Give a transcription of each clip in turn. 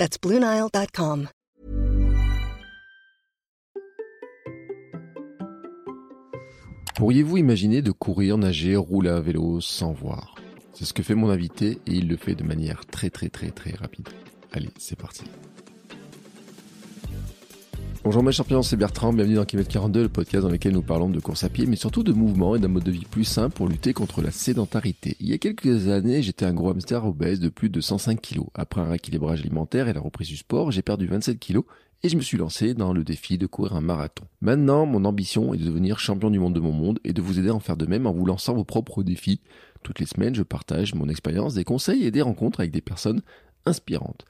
That's BlueNile.com. Pourriez-vous imaginer de courir, nager, rouler à vélo sans voir? C'est ce que fait mon invité et il le fait de manière très très très très rapide. Allez, c'est parti. Bonjour mes champions, c'est Bertrand, bienvenue dans Kilomètre 42, le podcast dans lequel nous parlons de course à pied, mais surtout de mouvement et d'un mode de vie plus sain pour lutter contre la sédentarité. Il y a quelques années, j'étais un gros hamster obèse de plus de 105 kg. Après un rééquilibrage alimentaire et la reprise du sport, j'ai perdu 27 kg et je me suis lancé dans le défi de courir un marathon. Maintenant, mon ambition est de devenir champion du monde de mon monde et de vous aider à en faire de même en vous lançant vos propres défis. Toutes les semaines, je partage mon expérience, des conseils et des rencontres avec des personnes inspirantes.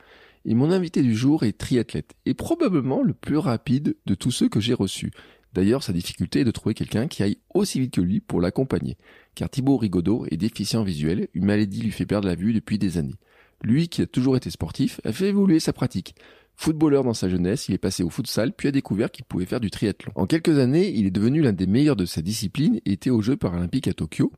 Et mon invité du jour est triathlète, et probablement le plus rapide de tous ceux que j'ai reçus. D'ailleurs, sa difficulté est de trouver quelqu'un qui aille aussi vite que lui pour l'accompagner. Car Thibaut Rigaudot est déficient visuel, une maladie lui fait perdre la vue depuis des années. Lui, qui a toujours été sportif, a fait évoluer sa pratique. Footballeur dans sa jeunesse, il est passé au futsal, puis a découvert qu'il pouvait faire du triathlon. En quelques années, il est devenu l'un des meilleurs de sa discipline et était aux Jeux paralympiques à Tokyo.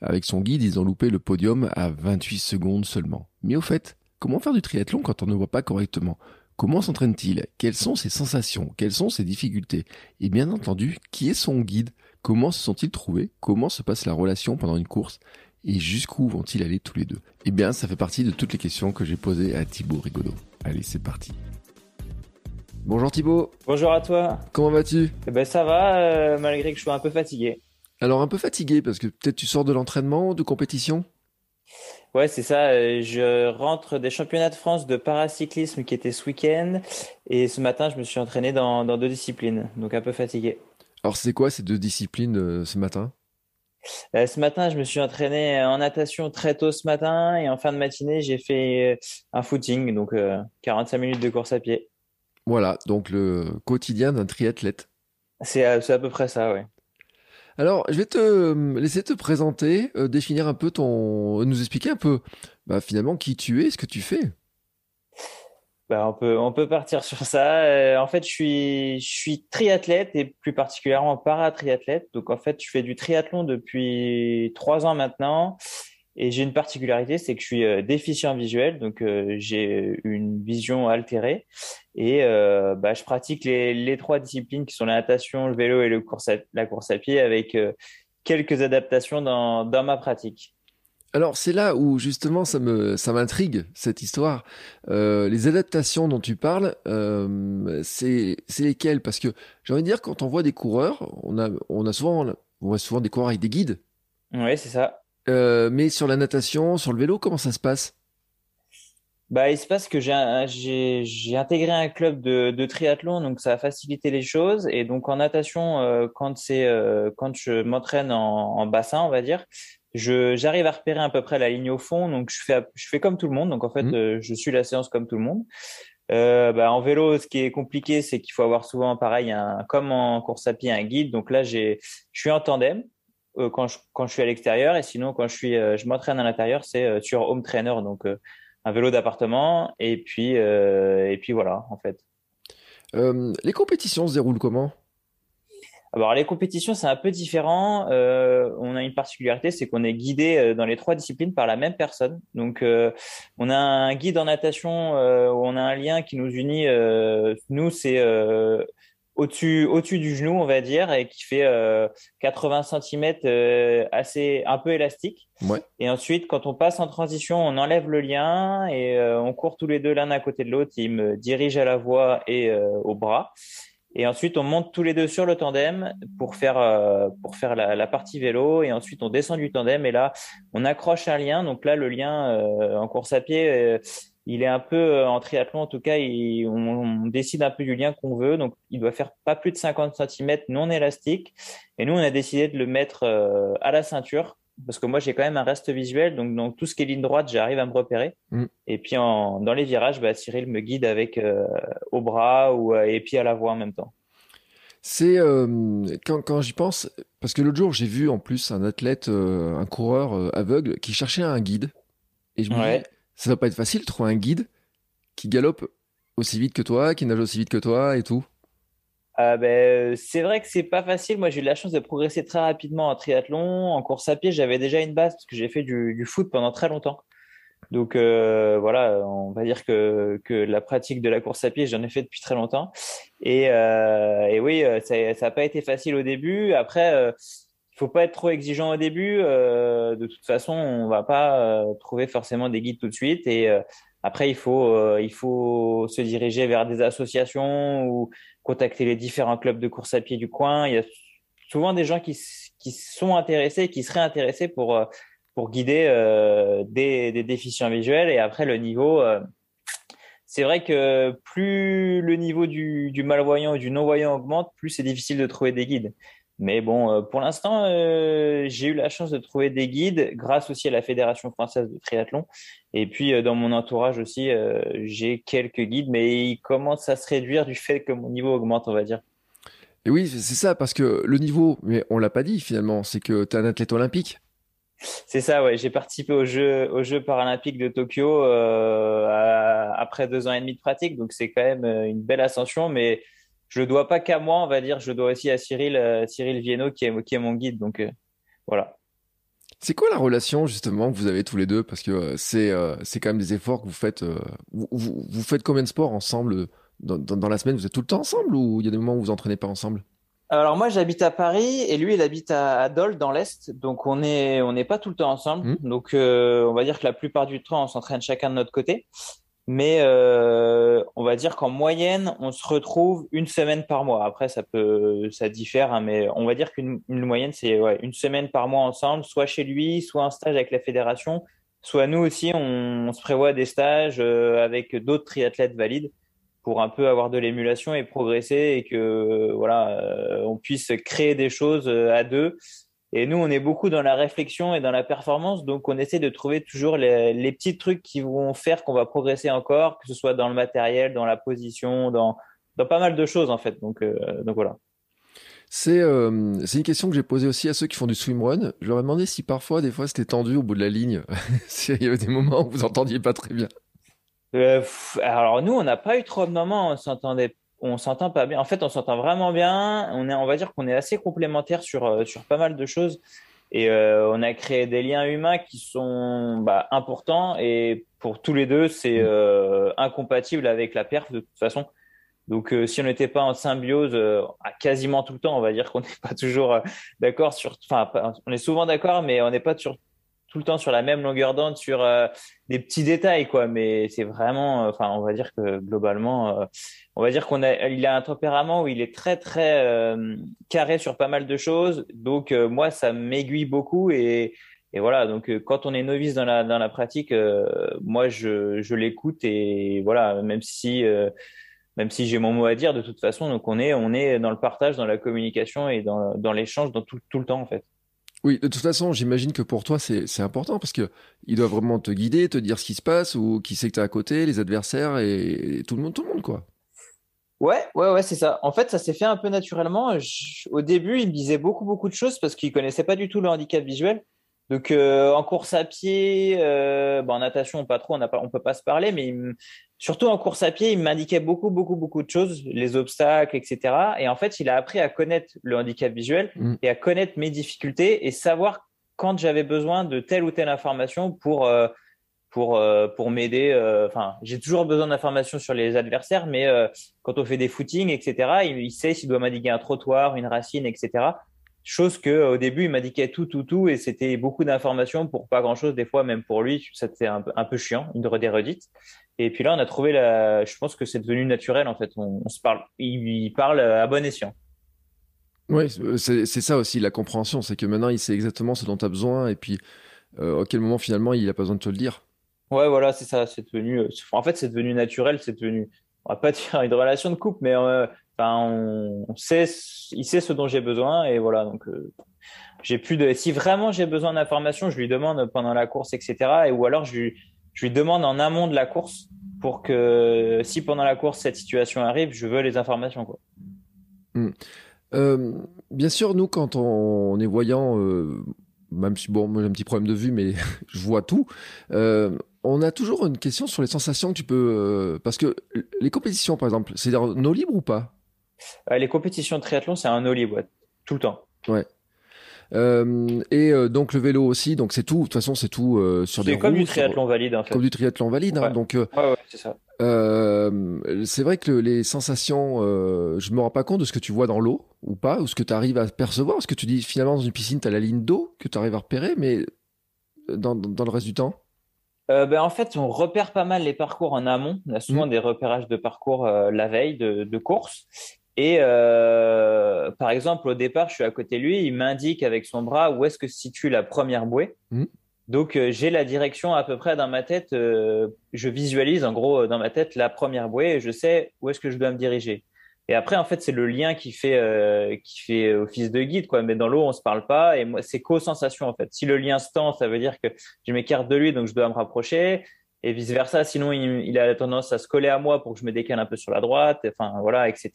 Avec son guide, ils ont loupé le podium à 28 secondes seulement. Mais au fait, Comment faire du triathlon quand on ne voit pas correctement? Comment s'entraîne-t-il? Quelles sont ses sensations? Quelles sont ses difficultés? Et bien entendu, qui est son guide? Comment se sont-ils trouvés? Comment se passe la relation pendant une course? Et jusqu'où vont-ils aller tous les deux? Eh bien, ça fait partie de toutes les questions que j'ai posées à Thibaut Rigaudot. Allez, c'est parti. Bonjour Thibaut. Bonjour à toi. Comment vas-tu? Eh ben ça va, euh, malgré que je sois un peu fatigué. Alors un peu fatigué parce que peut-être tu sors de l'entraînement, de compétition? Ouais, c'est ça. Euh, je rentre des championnats de France de paracyclisme qui étaient ce week-end. Et ce matin, je me suis entraîné dans, deux disciplines. Donc un peu fatigué. Alors, c'est quoi ces deux disciplines euh, ce matin? Euh, Ce matin, je me suis entraîné en natation très tôt ce matin. Et en fin de matinée, j'ai fait un footing. Donc 45 minutes de course à pied. Voilà, donc le quotidien d'un triathlète. C'est à, à peu près ça, oui. Alors, je vais te euh, laisser te présenter, euh, définir un peu ton, nous expliquer un peu, bah, finalement, qui tu es, ce que tu fais. Bah, on peut, on peut partir sur ça. Euh, en fait, je suis, je suis triathlète et plus particulièrement paratriathlète. Donc, en fait, je fais du triathlon depuis trois ans maintenant. Et j'ai une particularité, c'est que je suis euh, déficient visuel, donc euh, j'ai une vision altérée. Et euh, bah, je pratique les, les, trois disciplines qui sont la natation, le vélo et le course la course à pied avec quelques adaptations dans, dans ma pratique. Alors c'est là où justement ça me ça m'intrigue cette histoire. les adaptations dont tu parles, c'est c'est lesquelles? Parce que j'ai envie de dire quand on voit des coureurs, on a on a souvent on voit souvent des coureurs avec des guides. Oui c'est ça. Euh, mais sur la natation, sur le vélo, comment ça se passe? Bah, il se passe que j'ai intégré un club de, de, triathlon, donc ça a facilité les choses. Et donc en natation, euh, quand c'est euh, quand je m'entraîne en, en, bassin, on va dire, je j'arrive à repérer à peu près la ligne au fond. Donc je fais je fais comme tout le monde. Donc en fait, mmh. je suis la séance comme tout le monde. bah, en vélo, ce qui est compliqué, c'est qu'il faut avoir souvent pareil, un, comme en course à pied, un guide. Donc là, j'ai je suis en tandem. Euh, quand, je, quand je suis à l'extérieur et sinon quand je suis euh, je m'entraîne à l'intérieur c'est euh, sur home trainer donc un vélo d'appartement et puis et puis voilà en fait. les compétitions se déroulent comment? Alors les compétitions c'est un peu différent. on a une particularité, c'est qu'on est guidé dans les trois disciplines par la même personne. Donc on a un guide en natation où on a un lien qui nous unit. nous c'est au-dessus au-dessus du genou, on va dire, et qui fait 80 euh, cm euh, assez un peu élastique. Ouais. Et ensuite, quand on passe en transition, on enlève le lien et euh, on court tous les deux l'un à côté de l'autre. Il me dirige à la voie et au bras. Et ensuite, on monte tous les deux sur le tandem pour faire pour faire la, la, partie vélo. Et ensuite, on descend du tandem et là, on accroche un lien. Donc là, le lien en course à pied il est un peu euh, en triathlon en tout cas, on, décide un peu du lien qu'on veut, donc il doit faire pas plus de 50 cm non élastique. Et nous, on a décidé de le mettre euh, à la ceinture, parce que moi j'ai quand même un reste visuel, donc dans tout ce qui est ligne droite, j'arrive à me repérer. Mm. Et puis en, dans les virages, bah, Cyril me guide avec euh, au bras ou et puis à la voix en même temps. C'est euh, quand, quand j'y pense, parce que l'autre jour j'ai vu en plus un athlète, un coureur aveugle qui cherchait un guide, et je me dis ça va pas être facile de trouver un guide qui galope aussi vite que toi, qui nage aussi vite que toi et tout. Euh, ben, c'est vrai que c'est pas facile. Moi, j'ai eu la chance de progresser très rapidement en triathlon. En course à pied, j'avais déjà une base parce que j'ai fait du, foot pendant très longtemps. Donc euh, voilà, on va dire que, que la pratique de la course à pied, j'en ai fait depuis très longtemps. Et, euh, oui, ça n'a pas été facile au début. Après, faut pas être trop exigeant au début. de toute façon, on va pas trouver forcément des guides tout de suite. Et après, il faut, il faut se diriger vers des associations ou contacter les différents clubs de course à pied du coin. Il y a souvent des gens qui, qui sont intéressés, qui seraient intéressés pour, euh, pour guider euh, des, des, déficients visuels. Et après, le niveau, euh, c'est vrai que plus le niveau du, du malvoyant ou du non-voyant augmente, plus c'est difficile de trouver des guides. Mais bon, euh, pour l'instant, euh, j'ai eu la chance de trouver des guides grâce aussi à la Fédération française de triathlon. Et puis, euh, dans mon entourage aussi, j'ai quelques guides, mais ils commencent à se réduire du fait que mon niveau augmente, on va dire. Et oui, c'est ça, parce que le niveau, mais on l'a pas dit finalement, c'est que tu es un athlète olympique. C'est ça, ouais. J'ai participé aux Jeux, aux Jeux paralympiques de Tokyo après deux ans et demi de pratique, donc c'est quand même une belle ascension, mais je le dois pas qu'à moi, on va dire, je le dois aussi à Cyril, euh, Cyril Viennot qui est, qui est mon guide. Donc euh, voilà. C'est quoi la relation justement que vous avez tous les deux? Parce que euh, c'est c'est quand même des efforts que vous faites. Vous, vous, faites combien de sports ensemble dans, dans, la semaine? Vous êtes tout le temps ensemble ou il y a des moments où vous vous entraînez pas ensemble? Alors moi j'habite à Paris et lui il habite à, Dole dans l'est donc on est on n'est pas tout le temps ensemble mmh. donc on va dire que la plupart du temps on s'entraîne chacun de notre côté mais euh, on va dire qu'en moyenne, on se retrouve une semaine par mois. Après, ça peut, ça diffère, hein, mais on va dire qu'une moyenne, c'est une semaine par mois ensemble, soit chez lui, soit un stage avec la fédération, soit nous aussi, on, se prévoit des stages euh, avec d'autres triathlètes valides pour un peu avoir de l'émulation et progresser et que voilà, euh, on puisse créer des choses à deux et nous, on est beaucoup dans la réflexion et dans la performance, donc on essaie de trouver toujours les, les petits trucs qui vont faire qu'on va progresser encore, que ce soit dans le matériel, dans la position, dans, dans pas mal de choses en fait. Donc, euh, donc voilà. C'est euh, c'est une question que j'ai posée aussi à ceux qui font du swimrun. Je leur ai demandé si parfois, des fois, c'était tendu au bout de la ligne. Il y avait des moments où vous entendiez pas très bien. Euh, alors nous, on n'a pas eu trop de moments, on s'entendait on s'entend pas bien. En fait, on s'entend vraiment bien. On est, on va dire qu'on est assez complémentaires sur euh, sur pas mal de choses. Et euh, on a créé des liens humains qui sont bah, importants. Et pour tous les deux, c'est euh, incompatible avec la perf de toute façon. Donc, si on n'était pas en symbiose quasiment tout le temps, on va dire qu'on n'est pas toujours d'accord sur. Enfin, on est souvent d'accord, mais on n'est pas sur tout le temps sur la même longueur d'onde sur euh, des petits détails quoi. Mais c'est vraiment euh, enfin on va dire que globalement euh, on va dire qu'on a il a un tempérament où il est très très carré sur pas mal de choses. Donc moi ça m'aiguille beaucoup et et voilà. Donc quand on est novice dans la dans la pratique moi je je l'écoute et voilà. Même si même si j'ai mon mot à dire de toute façon donc on est on est dans le partage dans la communication et dans dans l'échange dans tout tout le temps en fait oui, de toute façon, j'imagine que pour toi, c'est important parce que il doit vraiment te guider, te dire ce qui se passe ou qui sait que tu à côté, les adversaires et, tout le monde, tout le monde, quoi. Ouais, ouais, ouais, c'est ça. En fait, ça s'est fait un peu naturellement. au début, il me disait beaucoup, beaucoup de choses parce qu'il connaissait pas du tout le handicap visuel. Donc euh, en course à pied, euh, en natation pas trop, on ne peut pas se parler, mais surtout en course à pied, il m'indiquait beaucoup, beaucoup, beaucoup de choses, les obstacles, etc. Et en fait, il a appris à connaître le handicap visuel mm. et à connaître mes difficultés et savoir quand j'avais besoin de telle ou telle information pour euh, pour euh, pour m'aider. Euh, enfin, j'ai toujours besoin d'informations sur les adversaires, mais quand on fait des footings, etc., il, il sait s'il doit m'indiquer un trottoir, une racine, etc. Chose que au début il m'indiquait tout, tout, tout, et c'était beaucoup d'informations pour pas grand chose. Des fois, même pour lui, c'était un, un, peu chiant, une des redites. Et puis là, on a trouvé la. Je pense que c'est devenu naturel en fait. On, se parle, il, parle à bon escient. Oui, c'est ça aussi la compréhension, c'est que maintenant il sait exactement ce dont tu as besoin et puis euh, à quel moment finalement il a pas besoin de te le dire. Ouais, voilà, c'est ça. C'est devenu. Euh, en fait, c'est devenu naturel. C'est devenu. On va pas dire une relation de couple, mais euh, on, sait, il sait ce dont j'ai besoin et voilà. Donc, euh, j'ai plus de. Si vraiment j'ai besoin d'informations, je lui demande pendant la course, etc. Et, ou alors je lui, demande en amont de la course pour que si pendant la course cette situation arrive, je veux les informations. Quoi. Hmm. Euh, bien sûr, nous, quand on, est voyant, euh, même si bon, moi j'ai un petit problème de vue, mais je vois tout. On a toujours une question sur les sensations que tu peux, parce que les compétitions, par exemple, c'est un eau libre ou pas? Les compétitions de triathlon, c'est un libre, tout le temps. Ouais. Euh, et euh, donc le vélo aussi, donc c'est tout. De toute façon, c'est tout euh, sur des C'est comme du triathlon valide en fait. Comme du triathlon valide. Hein, donc, ouais, ouais, c'est ça. c'est vrai que les sensations, je me rends pas compte de ce que tu vois dans l'eau ou pas, ou ce que tu arrives à percevoir. Parce que tu dis finalement dans une piscine, tu as la ligne d'eau que tu arrives à repérer, mais dans, dans le reste du temps? Ben, en fait, on repère pas mal les parcours en amont. On a souvent mmh. des repérages de parcours la veille de, de course. Et euh, par exemple, au départ, je suis à côté de lui, il m'indique avec son bras où est-ce que se situe la première bouée. Mmh. Donc, euh, j'ai la direction à peu près dans ma tête. Euh, je visualise en gros dans ma tête la première bouée et je sais où est-ce que je dois me diriger. Et après, en fait, c'est le lien qui fait qui fait office de guide, quoi. Mais dans l'eau, on se parle pas. Et moi, c'est co-sensation en fait. Si le lien se tend, ça veut dire que je m'écarte de lui, donc je dois me rapprocher et vice versa. Sinon, il, a tendance à se coller à moi pour que je me décale un peu sur la droite, enfin voilà, etc.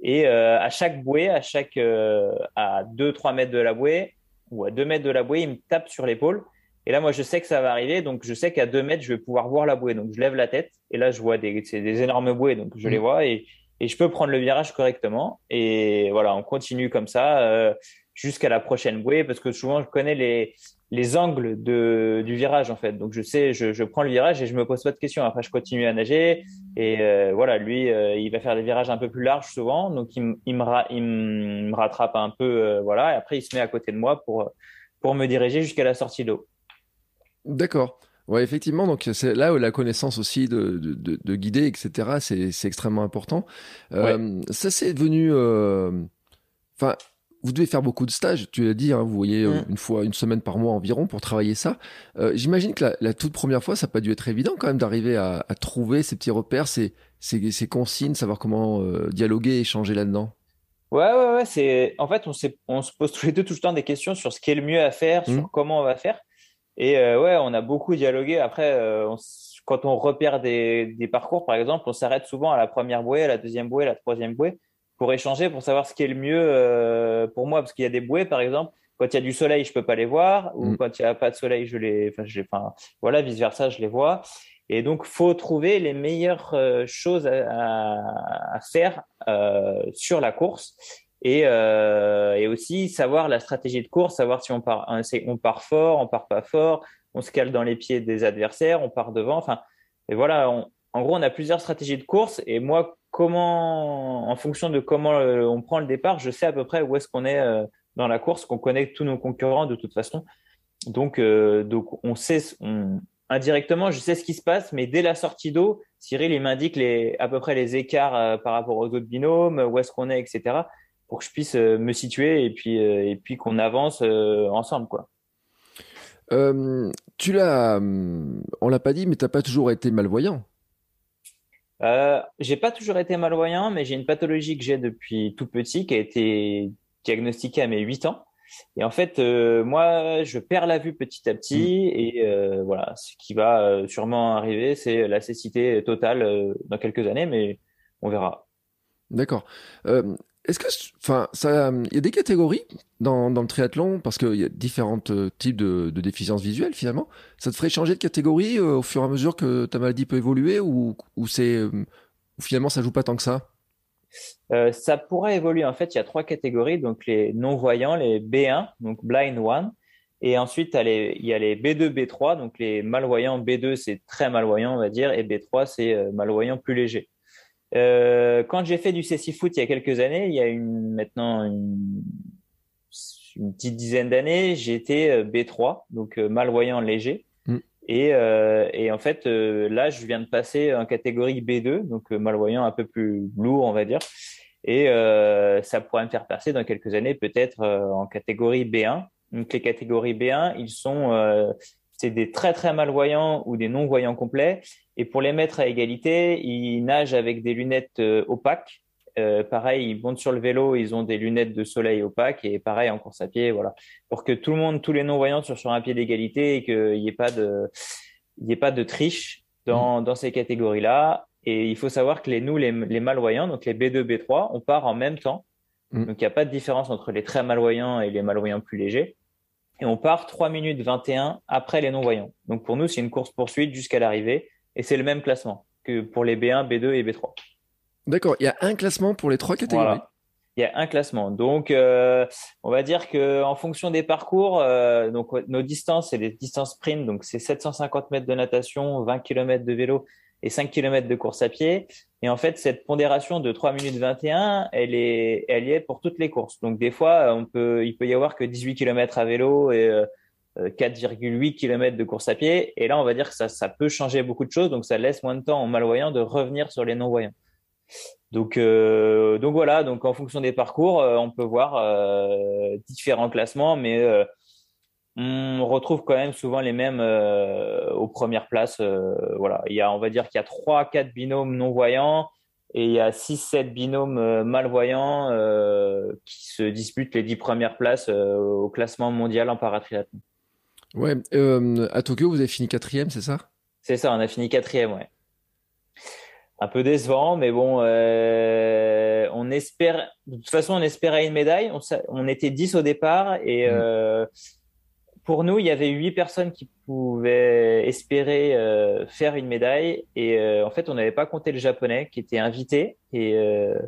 Et euh, à chaque bouée, à chaque euh, à 2-3 mètres de la bouée ou à 2 mètres de la bouée, il me tape sur l'épaule. Et là, moi, je sais que ça va arriver, donc je sais qu'à 2 mètres, je vais pouvoir voir la bouée. Donc, je lève la tête et là, je vois des, des énormes bouées, donc je les mmh. vois et, et je peux prendre le virage correctement. Et voilà, on continue comme ça euh, jusqu'à la prochaine bouée parce que souvent, je connais les, les angles de, du virage en fait. Donc je sais, je, je, prends le virage et je me pose pas de questions. Après, je continue à nager et euh, voilà, lui, euh, il va faire des virages un peu plus larges souvent, donc il, il, me, il me, rattrape un peu, euh, voilà. Et après, il se met à côté de moi pour pour me diriger jusqu'à la sortie d'eau. D'accord. Ouais, effectivement. Donc c'est là où la connaissance aussi de, de, de, guider, etc. C'est extrêmement important. Ça c'est devenu. Enfin vous devez faire beaucoup de stages, tu l'as dit, hein, vous voyez euh, une fois, une semaine par mois environ pour travailler ça. Euh, j'imagine que la, toute première fois, ça n'a pas dû être évident quand même d'arriver à, trouver ces petits repères, ces, ces, consignes, savoir comment euh, dialoguer, échanger là-dedans. Ouais, ouais, ouais. C'est en fait, on, on se pose tous les deux tout le temps des questions sur ce qui est le mieux à faire, sur mm. comment on va faire. Et ouais, on a beaucoup dialogué. Après, quand on repère des, des parcours, par exemple, on s'arrête souvent à la première bouée, à la deuxième bouée, à la troisième bouée pour échanger, pour savoir ce qui est le mieux euh, pour moi. Parce qu'il y a des bouées, par exemple, quand il y a du soleil, je peux pas les voir, ou mm. quand il y a pas de soleil, je les, enfin, je, enfin, voilà, vice versa, je les vois. Et donc, faut trouver les meilleures euh, choses à, à faire euh, sur la course. Et, euh, et aussi savoir la stratégie de course, savoir si on part, on part fort, on part pas fort, on se cale dans les pieds des adversaires, on part devant. Enfin, et voilà, on, en gros, on a plusieurs stratégies de course. Et moi, comment, en fonction de comment euh, on prend le départ, je sais à peu près où est-ce qu'on est, euh, dans la course, qu'on connaît tous nos concurrents de toute façon. Donc, euh, donc on sait, indirectement, je sais ce qui se passe, mais dès la sortie d'eau, Cyril, il m'indique les, à peu près les écarts par rapport aux autres binômes, où est-ce qu'on est, etc., pour que je puisse me situer et puis, et puis qu'on avance ensemble, quoi. tu l'as, on l'a pas dit, mais tu n'as pas toujours été malvoyant. Euh, j'ai pas toujours été malvoyant, mais j'ai une pathologie que j'ai depuis tout petit qui a été diagnostiquée à mes 8 ans. Et en fait, euh, moi, je perds la vue petit à petit, mm. et euh, voilà, ce qui va sûrement arriver, c'est la cécité totale dans quelques années, mais on verra. D'accord. Est-ce que, enfin, il y a des catégories dans, le triathlon parce qu'il y a différents euh, types de, de, déficiences visuelles finalement. Ça te ferait changer de catégorie euh, au fur et à mesure que ta maladie peut évoluer ou, c'est, euh, finalement ça joue pas tant que ça? Ça pourrait évoluer. En fait, il y a trois catégories donc les non voyants, les B1, donc blind one, et ensuite il y a les B2, B3, donc les malvoyants. B2 c'est très malvoyant on va dire, et B3 c'est malvoyant plus léger. Euh, quand j'ai fait du foot il y a quelques années, il y a une, maintenant une, une petite dizaine d'années, j'étais euh, B3, donc euh, malvoyant léger. Mm. Et, euh, et, en fait, euh, là, je viens de passer en catégorie B2, donc malvoyant un peu plus lourd, on va dire. Et ça pourrait me faire passer dans quelques années peut-être en catégorie B1. Donc les catégories B1, ils sont c'est des très très malvoyants ou des non-voyants complets. Et pour les mettre à égalité, ils nagent avec des lunettes euh, opaques Euh, pareil, ils montent sur le vélo, ils ont des lunettes de soleil opaques et pareil en course à pied, voilà, pour que tout le monde, tous les non-voyants soient sur un pied d'égalité et qu'il n'y ait pas de, il ait pas de triche dans, mmh. dans ces catégories-là. Et il faut savoir que les, nous, les, les malvoyants, donc les B2, B3, on part en même temps. Mmh. Donc il n'y a pas de différence entre les très malvoyants et les malvoyants plus légers. Et on part 3 minutes 21 après les non-voyants. Donc pour nous, c'est une course poursuite jusqu'à l'arrivée et c'est le même classement que pour les B1, B2 et B3. D'accord, il y a un classement pour les trois catégories. Il y a un classement. Donc, euh, on va dire que en fonction des parcours, euh, donc nos distances, c'est les distances sprint, donc c'est 750 mètres de natation, 20 km de vélo et 5 km de course à pied. Et en fait, cette pondération de 3 minutes 21, elle est, elle y est pour toutes les courses. Donc, des fois, on peut, il peut y avoir que 18 km à vélo et 4,8 euh, km de course à pied. Et là, on va dire que ça, peut changer beaucoup de choses. Donc, ça laisse moins de temps aux malvoyants de revenir sur les non-voyants. Donc, euh, donc voilà, donc en fonction des parcours, euh, on peut voir euh, différents classements, mais on retrouve quand même souvent les mêmes aux premières places. voilà, il y a, on va dire qu'il y a trois, quatre binômes non voyants et il y a six, sept binômes malvoyants qui se disputent les dix premières places au classement mondial en paratriathlon. Ouais, à Tokyo, vous avez fini quatrième, c'est ça? C'est ça, on a fini quatrième, ouais un peu décevant, mais bon, euh, on espère. De toute façon, on espérait une médaille. On, on était 10 au départ et mmh. euh, pour nous, il y avait huit personnes qui pouvaient espérer euh, faire une médaille et euh, en fait, on n'avait pas compté le japonais qui était invité et, euh,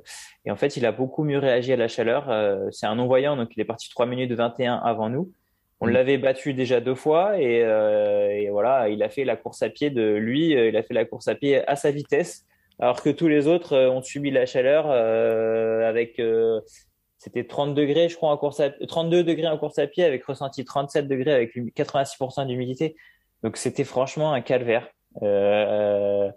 et en fait, il a beaucoup mieux réagi à la chaleur. C'est un non-voyant, donc il est parti 3 minutes 21 avant nous. On mmh. l'avait battu déjà deux fois et, et, voilà, il a fait la course à pied de lui, il a fait la course à pied à sa vitesse. Alors que tous les autres euh, ont subi la chaleur euh, avec euh, c'était 30 degrés je crois en course à, 32 degrés en course à pied avec ressenti 37 degrés avec 86% d'humidité. Donc c'était franchement un calvaire. Euh,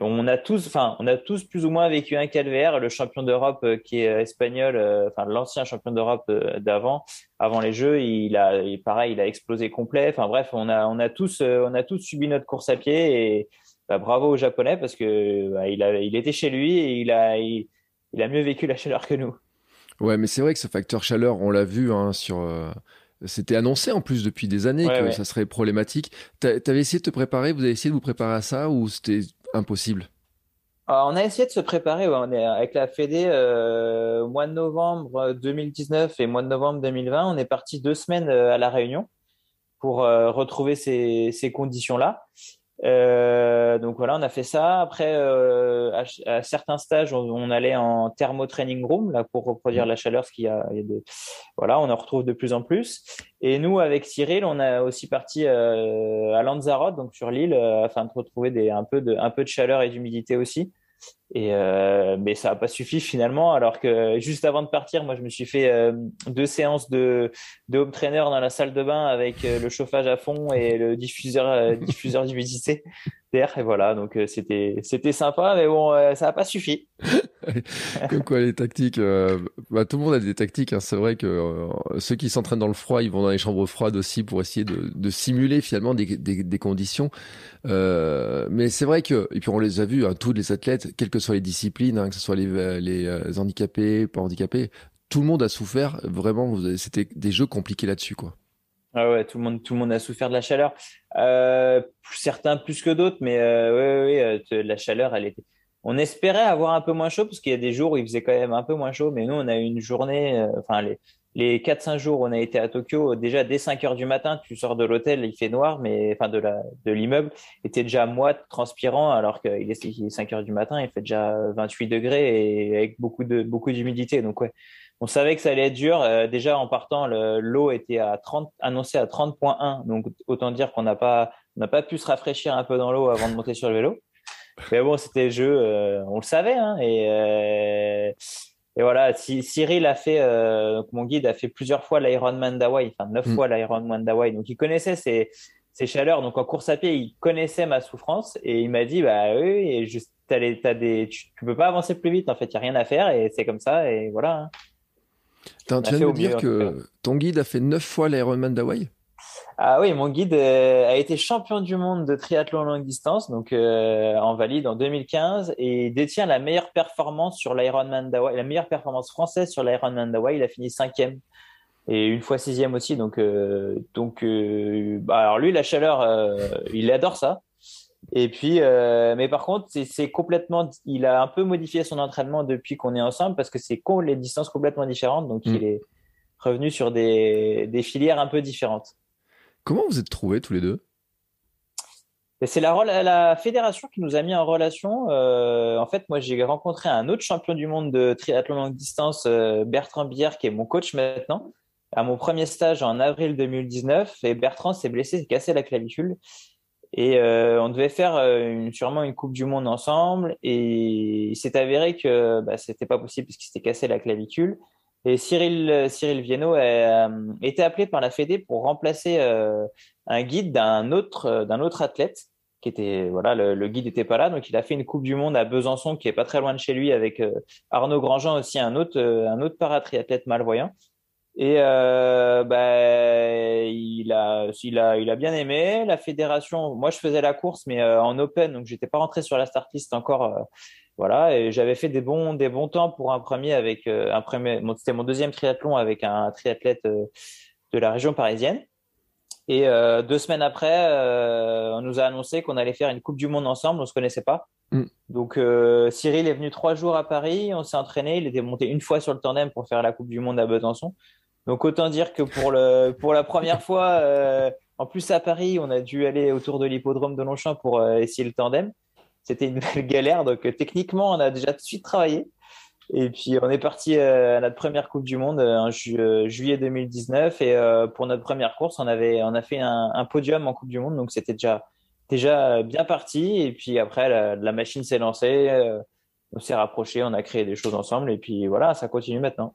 on a tous enfin on a tous plus ou moins vécu un calvaire le champion d'Europe qui est espagnol enfin l'ancien champion d'Europe d'avant avant les jeux il a pareil il a explosé complet enfin bref on a on a tous on a tous subi notre course à pied et bah, bravo aux Japonais parce que bah, il, a, il était chez lui et il a, il, a mieux vécu la chaleur que nous. Ouais, mais c'est vrai que ce facteur chaleur, on l'a vu hein, sur. Euh, c'était annoncé en plus depuis des années que ça serait problématique. T'avais essayé de te préparer, vous avez essayé de vous préparer à ça ou c'était impossible On a essayé de se préparer. avec la Fédé euh, mois de novembre 2019 et mois de novembre 2020. On est parti deux semaines euh, à la Réunion pour euh, retrouver ces conditions-là. Euh, donc voilà, on a fait ça. Après, euh, à, certains stages, on, allait en thermo training room là pour reproduire la chaleur, ce qu'il y a, il y a des... voilà, on en retrouve de plus en plus. Et nous, avec Cyril, on a aussi parti euh, à Lanzarote, donc sur l'île, euh, afin de retrouver des, un peu de, un peu de chaleur et d'humidité aussi. Et euh, mais ça n'a pas suffi finalement, alors que juste avant de partir, moi je me suis fait euh, deux séances de, de home trainer dans la salle de bain avec euh, le chauffage à fond et le diffuseur diffuseur d'humidité d'air. Et voilà, donc c'était c'était sympa, mais bon, ça n'a pas suffi. Comme quoi les tactiques, bah, tout le monde a des tactiques. Hein. C'est vrai que ceux qui s'entraînent dans le froid, ils vont dans les chambres froides aussi pour essayer de, de simuler finalement des, des, des conditions. mais c'est vrai que et puis on les a vus, hein, tous les athlètes, quelles soient les disciplines, hein, que ce soit les, euh, les euh, handicapés, pas handicapés, tout le monde a souffert. Vraiment, c'était des jeux compliqués là-dessus, quoi. Ah ouais, tout le monde, tout le monde a souffert de la chaleur. Euh, certains plus que d'autres, mais euh, oui, la chaleur, elle était. On espérait avoir un peu moins chaud parce qu'il y a des jours où il faisait quand même un peu moins chaud, mais nous, on a eu une journée. enfin, les, les 4-5 jours où on a été à Tokyo, déjà dès 5 heures du matin, tu sors de l'hôtel, il fait noir, mais enfin de la de l'immeuble, t'es déjà moite, transpirant, alors qu'il est 5 heures du matin, il fait déjà 28 degrés et avec beaucoup de beaucoup d'humidité. Donc ouais, on savait que ça allait être dur. Euh, déjà en partant, l'eau était à 30, annoncée à 30.1, donc autant dire qu'on n'a pas n'a pas pu se rafraîchir un peu dans l'eau avant de monter sur le vélo. Mais bon, c'était jeu, euh, on le savait, hein, et euh, et voilà, si Cyril a fait, euh, mon guide a fait plusieurs fois l'Ironman d'Hawaï, enfin neuf mm. fois l'Ironman d'Hawaï, donc il connaissait ces, ces chaleurs. Donc en course à pied, il connaissait ma souffrance et il m'a dit, bah oui, et juste, les, des, tu, peux pas avancer plus vite. En fait, il y a rien à faire et c'est comme ça et voilà. Hein. tu viens de me dire que ton guide a fait neuf fois l'Ironman d'Hawaï? Ah oui, mon guide euh, a été champion du monde de triathlon longue distance, donc euh, en valide en 2015, et détient la meilleure performance sur l'Ironman d'Hawaï, la meilleure performance française sur l'Ironman d'Hawaï. Il a fini cinquième et une fois sixième aussi. Donc, euh, donc, bah, alors lui, la chaleur, il adore ça. Et puis, mais par contre, c'est complètement, il a un peu modifié son entraînement depuis qu'on est ensemble parce que c'est les distances complètement différentes. Donc, il mm. est revenu sur des, des filières un peu différentes. Comment vous êtes trouvés tous les deux? C'est la, fédération qui nous a mis en relation. Euh, en fait, moi, j'ai rencontré un autre champion du monde de triathlon longue distance, euh, Bertrand Bière, qui est mon coach maintenant, à mon premier stage en avril 2019. Et Bertrand s'est blessé, s'est cassé la clavicule. Et euh, on devait faire sûrement une Coupe du Monde ensemble. Et il s'est avéré que bah, c'était pas possible puisqu'il s'était cassé la clavicule. Et Cyril, Cyril Viennot a euh, été appelé par la Fédé pour remplacer euh, un guide d'un autre, d'un autre athlète qui était voilà le, guide n'était pas là. Donc il a fait une coupe du monde à Besançon qui est pas très loin de chez lui avec euh, Arnaud Grandjean aussi un autre un autre paratriathlète malvoyant. Et bah, il a il a il a bien aimé. La fédération moi je faisais la course mais en open donc j'étais pas rentré sur la start list encore voilà, et j'avais fait des bons, des bons temps pour un premier avec euh, un premier, c'était mon deuxième triathlon avec un triathlète euh, de la région parisienne. Et euh, deux semaines après, on nous a annoncé qu'on allait faire une Coupe du Monde ensemble. On se connaissait pas. Mm. Donc Cyril est venu trois jours à Paris. On s'est entraîné. Il était monté une fois sur le tandem pour faire la Coupe du Monde à Besançon. Donc autant dire que pour le pour la première fois, en plus à Paris, on a dû aller autour de l'hippodrome de Longchamp pour essayer le tandem c'était une belle galère. Donc, euh, techniquement, on a déjà tout de suite travaillé. Et puis, on est parti euh, à notre première Coupe du Monde euh, en juillet 2019. Et pour notre première course, on, avait, on a fait un, podium en Coupe du Monde. Donc, c'était déjà, déjà bien parti. Et puis, après, la, machine s'est lancée. on s'est rapprochés, on a créé des choses ensemble. Et puis, voilà, ça continue maintenant.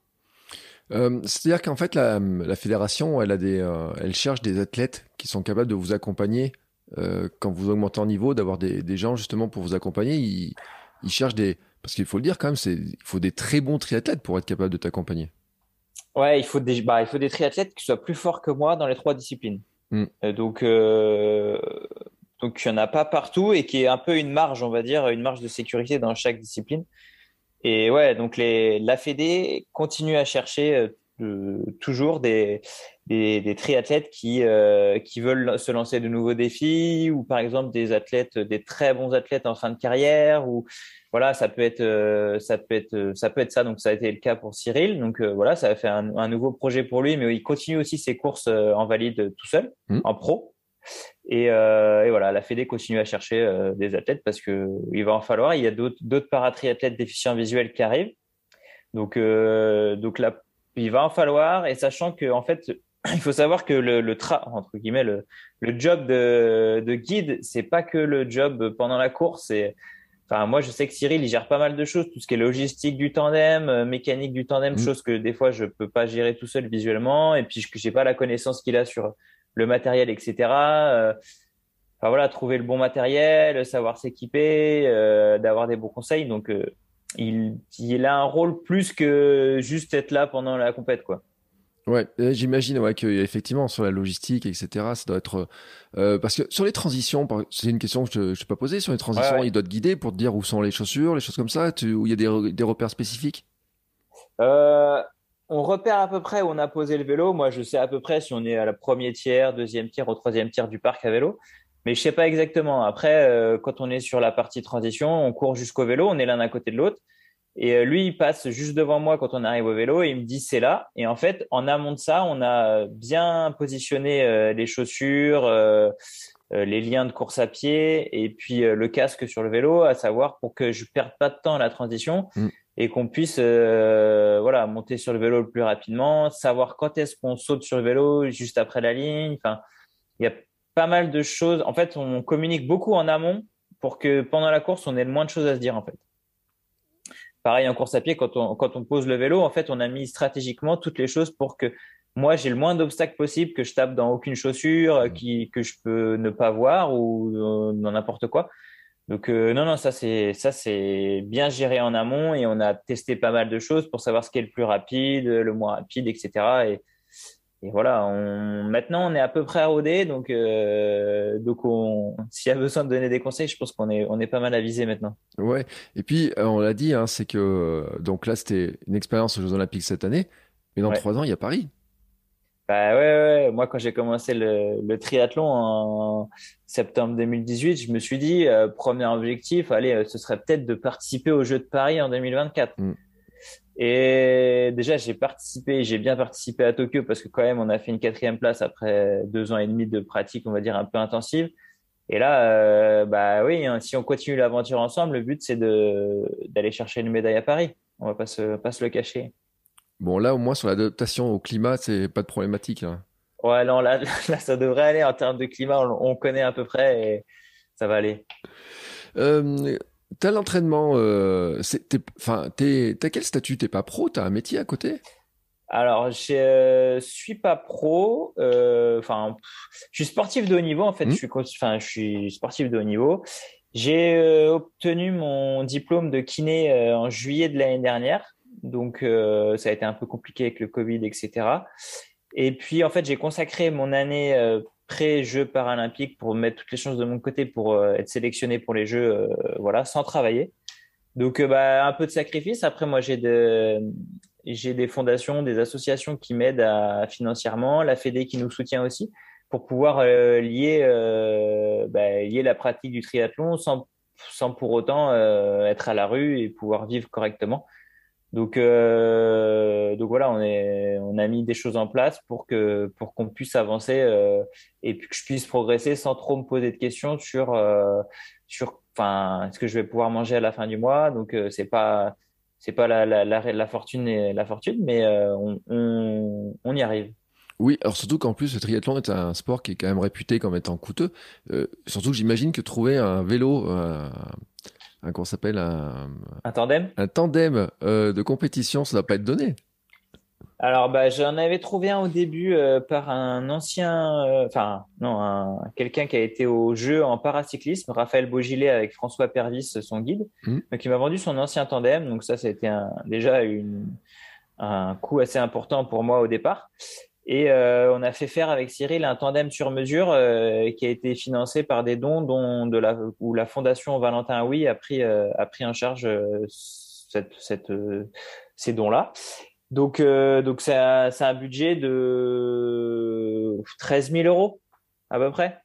C'est-à-dire qu'en fait, la, fédération, elle, a des, elle cherche des athlètes qui sont capables de vous accompagner euh, quand vous augmentez en niveau, d'avoir des, des, gens justement pour vous accompagner. Ils, ils cherchent des. Parce qu'il faut le dire quand même, il faut des très bons triathlètes pour être capable de t'accompagner. Ouais, il faut des, bah, il faut des triathlètes qui soient plus forts que moi dans les trois disciplines. Hmm. Euh, donc, euh, donc il n'y en a pas partout et qui est un peu une marge, on va dire, une marge de sécurité dans chaque discipline. Et ouais, donc les, la Fédé continue à chercher euh, toujours des, des, des triathlètes qui, euh, qui veulent se lancer de nouveaux défis ou par exemple des athlètes, des très bons athlètes en fin de carrière ou voilà, ça peut être, euh, ça peut être, ça peut être ça. Donc ça a été le cas pour Cyril. Donc euh, voilà, ça a fait un, un, nouveau projet pour lui, mais il continue aussi ses courses en valide tout seul, mmh. en pro. Et, et, voilà, la Fédé continue à chercher des athlètes parce que il va en falloir. Il y a d'autres paratriathlètes déficients visuels qui arrivent. Donc, donc là, il va en falloir. Et sachant que en fait, il faut savoir que le, le tra entre guillemets le, le job de, de guide, c'est pas que le job pendant la course. C'est Enfin, moi, je sais que Cyril, il gère pas mal de choses, tout ce qui est logistique du tandem, euh, mécanique du tandem, mmh. choses que des fois je peux pas gérer tout seul visuellement, et puis que j'ai pas la connaissance qu'il a sur le matériel, etc. Euh, enfin voilà, trouver le bon matériel, savoir s'équiper, euh, d'avoir des bons conseils. Donc, euh, il, il a un rôle plus que juste être là pendant la compète, quoi. Ouais, j'imagine ouais, qu'effectivement sur la logistique, etc., ça doit être... Euh, parce que sur les transitions, c'est une question que je ne t'ai pas posée, sur les transitions, il doit te guider pour te dire où sont les chaussures, les choses comme ça, où il y a des, des repères spécifiques? Euh, On repère à peu près où on a posé le vélo. Moi, je sais à peu près si on est à la première tiers, deuxième tiers, au troisième tiers du parc à vélo. Mais je sais pas exactement. Après, euh, quand on est sur la partie transition, on court jusqu'au vélo, on est l'un à côté de l'autre. Et euh, lui, il passe juste devant moi quand on arrive au vélo et il me dit c'est là. Et en fait, en amont de ça, on a bien positionné euh, les chaussures, euh, les liens de course à pied et puis le casque sur le vélo, à savoir pour que je perde pas de temps à la transition mm. et qu'on puisse voilà monter sur le vélo le plus rapidement, savoir quand est-ce qu'on saute sur le vélo juste après la ligne. Enfin, il y a pas mal de choses. En fait, on communique beaucoup en amont pour que pendant la course, on ait le moins de choses à se dire en fait. Pareil en course à pied, quand on, quand on pose le vélo, en fait, on a mis stratégiquement toutes les choses pour que moi, j'ai le moins d'obstacles possible, que je tape dans aucune chaussure, mmh. qui, que je peux ne pas voir ou euh, dans n'importe quoi. Donc euh, non, non, ça c'est ça c'est bien géré en amont et on a testé pas mal de choses pour savoir ce qui est le plus rapide, le moins rapide, etc. Et, et voilà, on, maintenant on est à peu près à rodé, donc euh, donc on, s'il y a besoin de donner des conseils, je pense qu'on est on est pas mal avisé maintenant. Ouais. Et puis euh, on l'a dit, hein, c'est que euh, donc là c'était une expérience aux Jeux Olympiques cette année, mais dans trois ans il y a Paris. Bah ouais, ouais. moi quand j'ai commencé le, le, triathlon en septembre 2018, je me suis dit premier objectif, allez, ce serait peut-être de participer aux Jeux de Paris en 2024. Et déjà, j'ai participé, j'ai bien participé à Tokyo parce que quand même, on a fait une quatrième place après deux ans et demi de pratique, on va dire un peu intensive. Et là, euh, bah oui, hein, si on continue l'aventure ensemble, le but c'est d'aller chercher une médaille à Paris. On va pas se pas se le cacher. Bon, là au moins sur l'adaptation au climat, c'est pas de problématique. Là. Ouais, non, là, là, ça devrait aller en termes de climat. On, on connaît à peu près et ça va aller. Euh, T'as l'entraînement, euh, enfin, t'as quel statut? T'es pas pro? T'as un métier à côté? Alors, je euh, suis pas pro. Euh, enfin, je suis sportif de haut niveau. En fait, hmm. je suis, enfin, je suis sportif de haut niveau. J'ai euh, obtenu mon diplôme de kiné euh, en juillet de l'année dernière. Donc, ça a été un peu compliqué avec le Covid, etc. Et puis, en fait, j'ai consacré mon année pré-Jeux paralympiques pour mettre toutes les chances de mon côté pour euh, être sélectionné pour les Jeux, euh, voilà, sans travailler. Donc, euh, bah, un peu de sacrifice. Après, moi, j'ai de, j'ai des fondations, des associations qui m'aident financièrement, la Fédé qui nous soutient aussi pour pouvoir lier, bah, lier la pratique du triathlon sans, sans pour autant être à la rue et pouvoir vivre correctement. Donc, euh, donc voilà, on, est, on a mis des choses en place pour que pour qu'on puisse avancer euh, et que je puisse progresser sans trop me poser de questions sur euh, sur enfin est-ce que je vais pouvoir manger à la fin du mois. Donc c'est pas c'est pas la, la, la, fortune la fortune, mais on, on, y arrive. Oui, alors surtout qu'en plus le triathlon est un sport qui est quand même réputé comme étant coûteux. Surtout que j'imagine que trouver un vélo, un qu'on s'appelle un, un tandem? un tandem euh, de compétition ça doit pas être donné. Alors bah j'en avais trouvé un au début euh, par un ancien euh, enfin non un, quelqu'un qui a été au jeu en paracyclisme Raphaël Beaugilet avec François Pervis son guide mmh. donc il m'a vendu son ancien tandem. Donc ça c'était un, déjà une un coût assez important pour moi au départ et euh, on a fait faire avec Cyril un tandem sur mesure euh, qui a été financé par des dons dont de la, où la fondation Valentin Oui a pris, euh, a pris en charge cette, cette, ces dons-là. Donc, donc c'est un budget de 13 000 euros à peu près.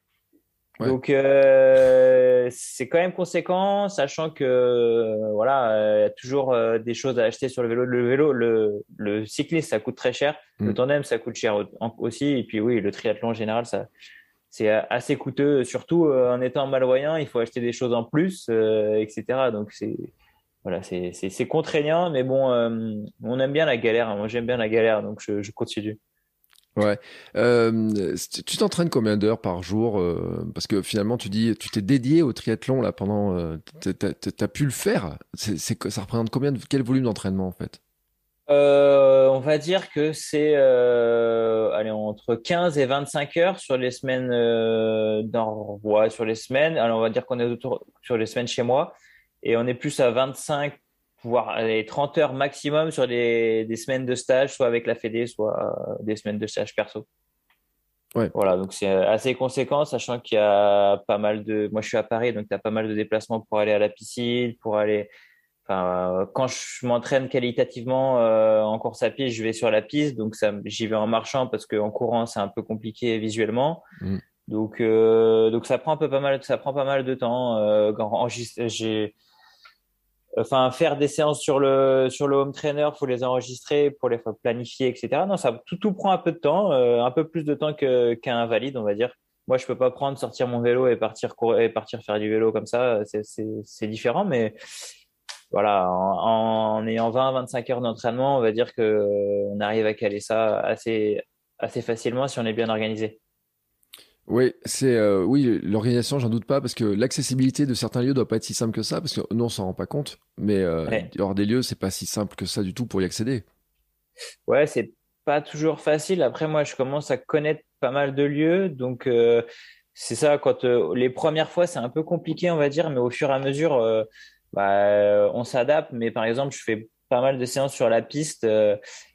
Donc euh, c'est quand même conséquent, sachant que euh, voilà, il y a toujours euh, des choses à acheter sur le vélo. Le vélo, le, le cycliste, ça coûte très cher. Le mm. tandem, ça coûte cher aussi. Et puis oui, le triathlon en général, ça c'est assez coûteux, surtout en étant malvoyant. Il faut acheter des choses en plus, etc. Donc c'est voilà, c'est contraignant, mais bon, on aime bien la galère. Moi, j'aime bien la galère, donc je, je continue. Ouais. Euh, tu t'entraînes combien d'heures par jour euh, Parce que finalement, tu dis, tu t'es dédié au triathlon là pendant. Euh, T'as pu le faire. C'est, ça représente combien de quel volume d'entraînement en fait? On va dire que c'est euh, entre 15 et 25 heures sur les semaines. Dans, sur les semaines. Alors on va dire qu'on est autour sur les semaines chez moi et on est plus à 25 voire aller 30 heures maximum sur des, des semaines de stage, soit avec la Fédé, soit euh, des semaines de stage perso. Ouais. Voilà, donc c'est assez conséquent, sachant qu'il y a pas mal de. Moi, je suis à Paris, donc tu as pas mal de déplacements pour aller à la piscine, pour aller. Enfin, euh, quand je m'entraîne qualitativement euh, en course à pied, je vais sur la piste, donc ça, j'y vais en marchant parce qu'en courant c'est un peu compliqué visuellement. Mm. Donc, euh, donc ça prend un peu pas mal, ça prend pas mal de temps. Euh, j'ai enfin faire des séances sur le sur le home trainer, faut les enregistrer, pour les planifier, etc. Non, ça tout tout prend un peu de temps, euh, un peu plus de temps que qu'un valide, on va dire. Moi, je peux pas prendre, sortir mon vélo et partir courir et partir faire du vélo comme ça. C'est c'est c'est différent, mais voilà, en, en ayant 20-25 heures d'entraînement, on va dire que on arrive à caler ça assez assez facilement si on est bien organisé. Oui, c'est euh, oui l'organisation, j'en doute pas, parce que l'accessibilité de certains lieux doit pas être si simple que ça, parce que nous on s'en rend pas compte, mais euh, hors des lieux, c'est pas si simple que ça du tout pour y accéder. Ouais, c'est pas toujours facile. Après, moi, je commence à connaître pas mal de lieux, donc euh, c'est ça. Quand les premières fois, c'est un peu compliqué, on va dire, mais au fur et à mesure, bah, on s'adapte. Mais par exemple, je fais pas mal de séances sur la piste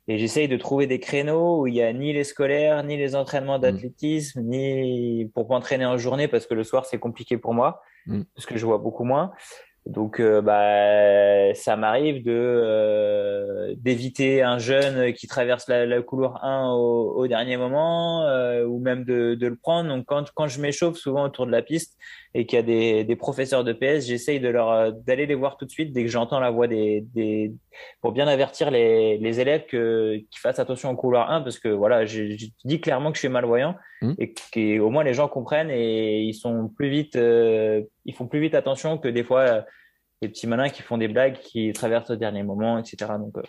et j'essaye de trouver des créneaux où il y a ni les scolaires, ni les entraînements mmh. d'athlétisme, ni pour m'entraîner en journée parce que le soir c'est compliqué pour moi mmh. parce que je vois beaucoup moins. Donc, euh, bah, ça m'arrive de euh, d'éviter un jeune qui traverse la, couloir 1 au, au dernier moment, euh, ou même de, de, le prendre. Donc, quand, quand je m'échauffe souvent autour de la piste et qu'il y a des, des, professeurs de PS, j'essaye de leur d'aller les voir tout de suite dès que j'entends la voix des, des pour bien avertir les, les élèves que qu'ils fassent attention au couloir 1 parce que voilà, je, je dis clairement que je suis malvoyant mmh. et qu'au moins les gens comprennent et ils sont plus vite, ils font plus vite attention que des fois des petits malins qui font des blagues, qui traversent au dernier moment, etc. Donc, euh,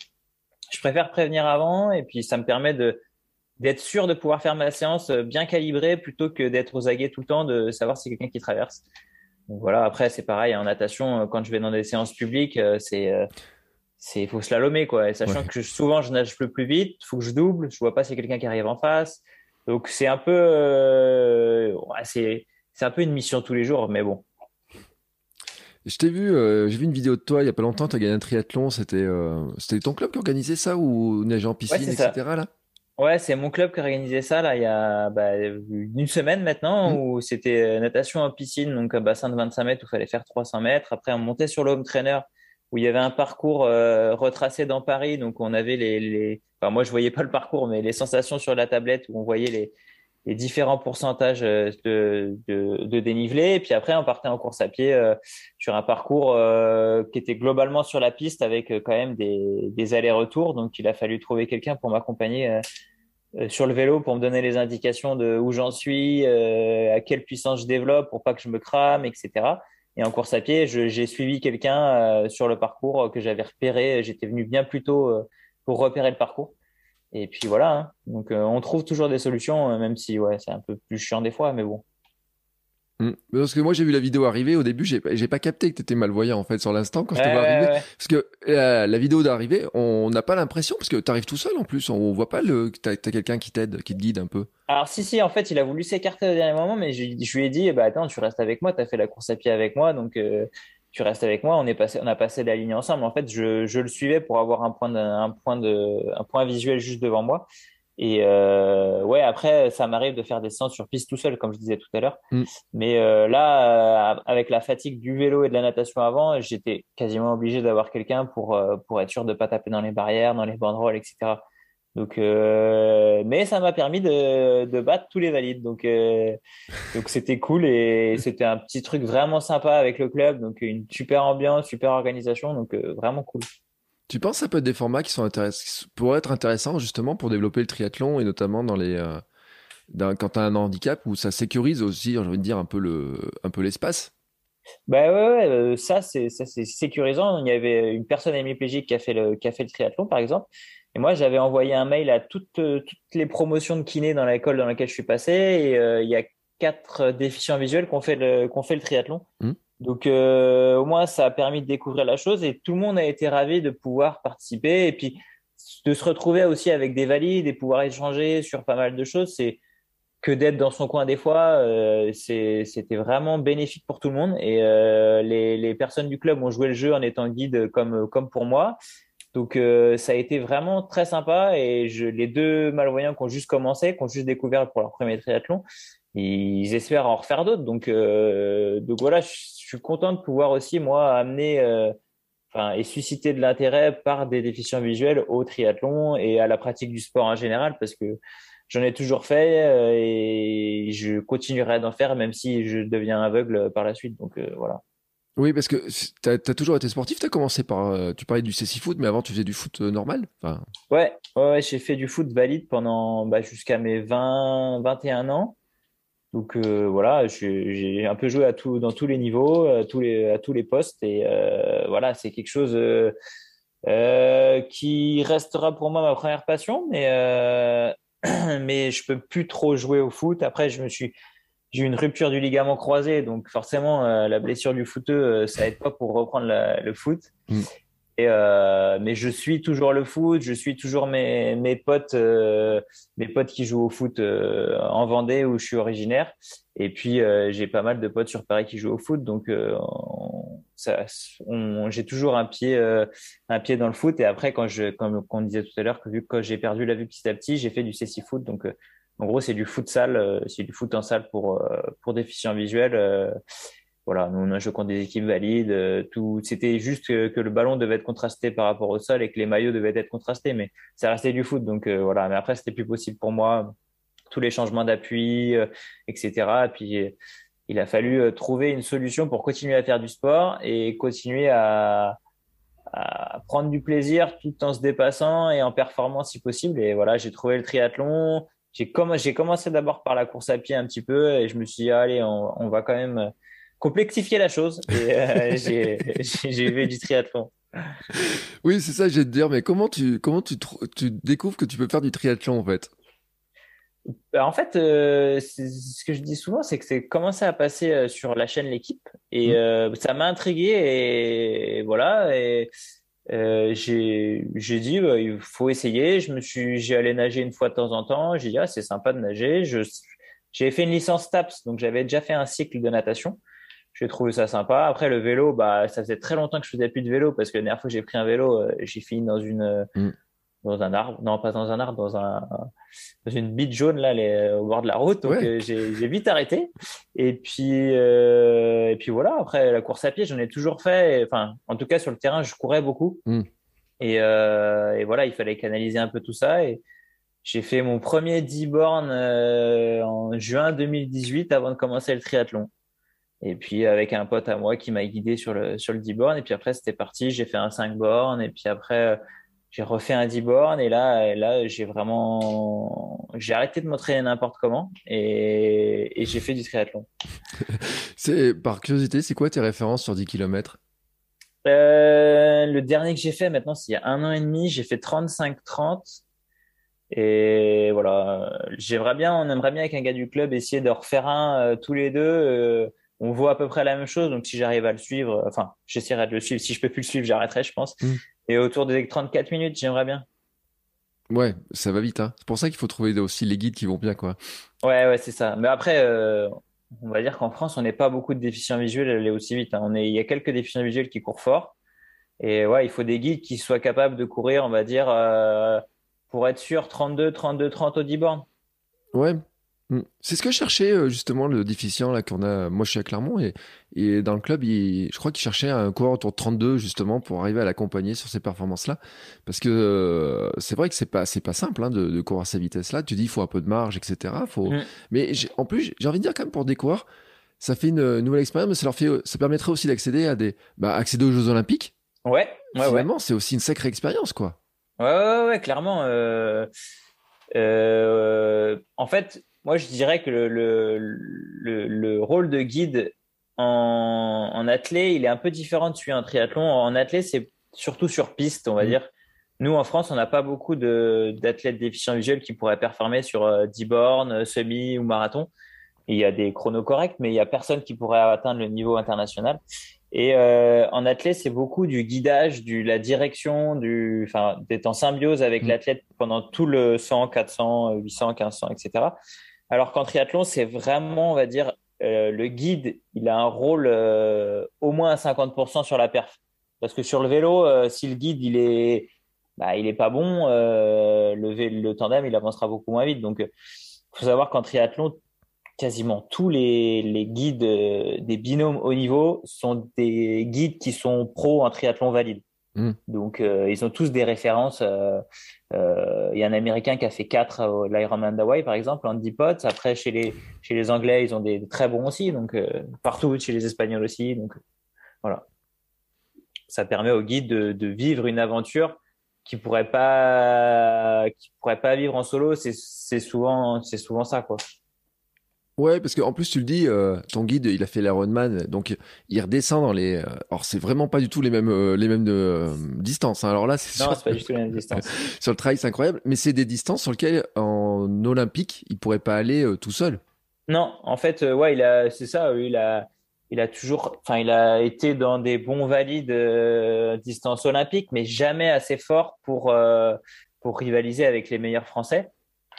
je préfère prévenir avant et puis ça me permet de d'être sûr de pouvoir faire ma séance euh, bien calibrée plutôt que d'être aux aguets tout le temps, de savoir si quelqu'un qui traverse. Donc voilà, après c'est pareil en natation, euh, quand je vais dans des séances publiques, c'est c'est faut slalomer quoi. Et sachant que souvent je nage le plus vite, faut que je double, je vois pas si quelqu'un qui arrive en face. Donc c'est un peu c'est c'est un peu une mission tous les jours, mais bon, je t'ai vu, euh, j'ai vu une vidéo de toi il y a pas longtemps, tu as gagné un triathlon, c'était euh, c'était ton club qui organisait ça ou nage en piscine, etc. Là? Ouais, c'est mon club qui a organisé ça là il y a bah, une semaine maintenant mmh. où c'était euh, natation en piscine, donc un bassin de 25 mètres où il fallait faire 300 mètres. Après, on montait sur le home trainer où il y avait un parcours retracé dans Paris, donc on avait les, les... Enfin, moi je voyais pas le parcours, mais les sensations sur la tablette où on voyait les les différents pourcentages euh, de, de, de, dénivelé. Et puis après, on partait en course à pied euh, sur un parcours euh, qui était globalement sur la piste avec quand même des, des allers-retours. Donc, il a fallu trouver quelqu'un pour m'accompagner sur le vélo pour me donner les indications de où j'en suis, à quelle puissance je développe pour pas que je me crame, etc. Et en course à pied, j'ai suivi quelqu'un sur le parcours que j'avais repéré. J'étais venu bien plus tôt pour repérer le parcours. Et puis voilà. Hein. Donc euh, on trouve toujours des solutions, euh, même si ouais, c'est un peu plus chiant des fois, mais bon. Mmh. Parce que moi j'ai vu la vidéo arriver au début, j'ai pas capté que tu étais malvoyant en fait sur l'instant quand je te vois arriver. Parce que euh, la vidéo d'arrivée, on n'a pas l'impression parce que tu arrives tout seul en plus, on voit pas le que tu as, quelqu'un qui t'aide, qui te guide un peu. Alors si si, en fait il a voulu s'écarter au dernier moment, mais je, je, lui ai dit bah attends tu restes avec moi, tu as fait la course à pied avec moi, donc tu restes avec moi, on est passé, on a passé la ligne ensemble. En fait, je, je le suivais pour avoir un point, de, un point de, un point visuel juste devant moi. Et euh, ouais, après, ça m'arrive de faire des séances sur piste tout seul, comme je disais tout à l'heure. Mm. Mais euh, là, euh, avec la fatigue du vélo et de la natation avant, j'étais quasiment obligé d'avoir quelqu'un pour pour être sûr de pas taper dans les barrières, dans les banderoles, etc. Donc, mais ça m'a permis de, de, battre tous les valides. Donc, donc c'était cool et c'était un petit truc vraiment sympa avec le club. Donc, une super ambiance, super organisation. Donc, vraiment cool. Tu penses que ça peut être des formats qui sont pourraient être intéressants justement pour développer le triathlon et notamment dans les, quand tu as un handicap où ça sécurise aussi, j'ai envie de dire, un peu le, un peu l'espace? Bah ouais, ouais ça c'est sécurisant. Il y avait une personne hémiplégique qui a fait le qui a fait le triathlon par exemple et moi, j'avais envoyé un mail à toutes, euh, toutes les promotions de kiné dans l'école dans laquelle je suis passé. Et euh, il y a quatre déficients visuels qui ont fait le, qu'on fait le triathlon. Mmh. Donc, euh, au moins, ça a permis de découvrir la chose et tout le monde a été ravi de pouvoir participer. Et puis, de se retrouver aussi avec des valides et pouvoir échanger sur pas mal de choses, c'est que d'être dans son coin des fois, euh, c'était vraiment bénéfique pour tout le monde. Et euh, les, les, personnes du club ont joué le jeu en étant guide comme, comme pour moi. Donc euh, ça a été vraiment très sympa et je, les deux malvoyants qui ont juste commencé, qui ont juste découvert pour leur premier triathlon, ils espèrent en refaire d'autres. Donc, euh, donc voilà, je, suis content de pouvoir aussi moi amener, euh, enfin et susciter de l'intérêt par des déficients visuels au triathlon et à la pratique du sport en général parce que j'en ai toujours fait euh, et je continuerai d'en faire même si je deviens aveugle par la suite. Donc euh, voilà. Oui, parce que tu as, toujours été sportif. Tu as commencé par. Tu parlais du CC foot, mais avant, tu faisais du foot normal enfin... Ouais, ouais, j'ai fait du foot valide pendant bah, jusqu'à mes 20, 21 ans. Donc euh, voilà, j'ai un peu joué à tout, dans tous les niveaux, à tous les, à tous les postes. Et voilà, c'est quelque chose qui restera pour moi ma première passion. Mais, mais je peux plus trop jouer au foot. Après, je me suis j'ai eu une rupture du ligament croisé, donc forcément euh, la blessure du footeux, euh, ça aide pas pour reprendre le foot. Mm. Euh, mais je suis toujours le foot, je suis toujours mes, mes potes, euh, mes potes qui jouent au foot en Vendée où je suis originaire. Et puis j'ai pas mal de potes sur Paris qui jouent au foot, donc j'ai toujours un pied, un pied dans le foot. Et après, quand je, comme on disait tout à l'heure, que vu que j'ai perdu la vue petit à petit, j'ai fait du CC foot. Donc, en gros, c'est du futsal, c'est du foot en salle pour, pour déficients visuels voilà, nous on a joué contre des équipes valides. Euh, tout, c'était juste que, le ballon devait être contrasté par rapport au sol et que les maillots devaient être contrastés, mais ça restait du foot. Donc euh, voilà, mais après c'était plus possible pour moi. Tous les changements d'appui, euh, etc. Et puis il a fallu trouver une solution pour continuer à faire du sport et continuer à, prendre du plaisir tout en se dépassant et en performant si possible. Et voilà, j'ai trouvé le triathlon. J'ai commencé d'abord par la course à pied un petit peu et je me suis dit, allez, on va quand même complexifier la chose et euh, j'ai vu du triathlon. Oui, c'est ça, j'ai te dire, mais comment tu, comment tu, tu découvres que tu peux faire du triathlon en fait? Bah, en fait, euh, ce que je dis souvent, c'est que c'est commencé à passer euh, sur la chaîne L'équipe et mmh. ça m'a intrigué et, voilà. Et j'ai dit, bah, il faut essayer. Je me suis, j'ai allé nager une fois de temps en temps. J'ai dit, ah, c'est sympa de nager. Je, j'ai fait une licence TAPS, donc j'avais déjà fait un cycle de natation j'ai trouvé ça sympa. Après, le vélo, bah, ça faisait très longtemps que je faisais plus de vélo parce que la dernière fois que j'ai pris un vélo, euh, j'ai fini dans une, mm. dans un arbre. Non, pas dans un arbre, dans un, dans une bite jaune, là, les, au bord de la route. Donc, euh, j'ai, vite arrêté. Et puis, euh, et puis voilà. Après, la course à pied, j'en ai toujours fait. Enfin, en tout cas, sur le terrain, je courais beaucoup. Mm. Et, et voilà, il fallait canaliser un peu tout ça. Et, j'ai fait mon premier 10 bornes en juin 2018 avant de commencer le triathlon. Et puis avec un pote à moi qui m'a guidé sur le sur le 10 bornes. Et puis après c'était parti, j'ai fait un 5 bornes. Et puis après j'ai refait un 10 bornes. Et là là j'ai vraiment j'ai arrêté de m'entraîner n'importe comment et, et j'ai fait du triathlon. c'est par curiosité, c'est quoi tes références sur 10 km euh, Le dernier que j'ai fait maintenant, c'est il y a un an et demi. J'ai fait 35-30. Et voilà, j'aimerais bien, on aimerait bien avec un gars du club essayer de refaire un euh, tous les deux. Euh, on voit à peu près la même chose. Donc, si j'arrive à le suivre, enfin, j'essaierai de le suivre. Si je peux plus le suivre, j'arrêterai, je pense. Mm. Et autour des 34 minutes, j'aimerais bien. Ouais, ça va vite. Hein. C'est pour ça qu'il faut trouver aussi les guides qui vont bien, quoi. Ouais, ouais, c'est ça. Mais après, euh, on va dire qu'en France, on n'est pas beaucoup de déficients visuels à aller aussi vite. Hein. On est, il y a quelques déficients visuels qui courent fort. Et ouais, il faut des guides qui soient capables de courir, on va dire, euh, pour être sûr, 32, 32, 30 au 10 bornes. Ouais. C'est ce que cherchait euh, justement le déficient là qu'on a. Moi, je suis à Clermont et, et dans le club, je crois qu'il cherchait un coureur autour de 32 justement pour arriver à l'accompagner sur ces performances-là. Parce que euh, c'est vrai que c'est pas c'est pas simple hein, de, de, courir à ces vitesses-là. Tu dis il faut un peu de marge, etc. Faut... Mm. Mais en plus, j'ai envie de dire quand même pour des coureurs, ça fait une nouvelle expérience, mais ça leur fait, ça permettrait aussi d'accéder à des, bah, accéder aux Jeux Olympiques. Ouais. ouais Finalement, c'est aussi une sacrée expérience, quoi. Ouais, ouais, ouais, clairement. Euh... Euh... En fait, moi, je dirais que le, le, le, rôle de guide en, en athlée, il est un peu différent de celui en triathlon. En athlée, c'est surtout sur piste, on va mmh. dire. Nous, en France, on n'a pas beaucoup d'athlètes déficients visuels qui pourraient performer sur 10 euh, bornes, euh, semi ou marathon. Il y a des chronos corrects, mais il y a personne qui pourrait atteindre le niveau international. Et euh, en athlète, c'est beaucoup du guidage, du la direction, du, enfin, d'être en symbiose avec mmh. l'athlète pendant tout le 100, 400, 800, 1500, etc. Alors qu'en triathlon, c'est vraiment, on va dire, euh, le guide, il a un rôle euh, au moins à 50% sur la perf. Parce que sur le vélo, euh, si le guide, il est, bah, il est pas bon, le, le tandem, il avancera beaucoup moins vite. Donc, il faut savoir qu'en triathlon, quasiment tous les, les guides des binômes haut niveau sont des guides qui sont pros en triathlon valide. Hmm. Donc, ils ont tous des références. Euh, il y a un Américain qui a fait 4 à l'Ironman d'Hawaii, par exemple, Andy Potts. Après, chez les, chez les Anglais, ils ont des, très bons aussi. Donc, euh, partout, chez les Espagnols aussi. Donc, voilà. Ça permet au guide de, de vivre une aventure qui pourrait pas, qui pourrait pas vivre en solo. C'est souvent, c'est souvent ça, quoi. Ouais, parce qu'en plus, tu le dis, euh, ton guide, il a fait l'Ironman, donc il redescend dans les. Euh, alors, c'est vraiment pas du tout les mêmes, euh, les mêmes distances. Hein. Alors là, c'est. Non, c'est pas du tout les mêmes distances. sur le trail, c'est incroyable, mais c'est des distances sur lesquelles, en olympique, il pourrait pas aller tout seul. Non, en fait, ouais, il a, c'est ça, il a, il a toujours, enfin, il a été dans des bons valides distances olympiques, mais jamais assez fort pour pour rivaliser avec les meilleurs Français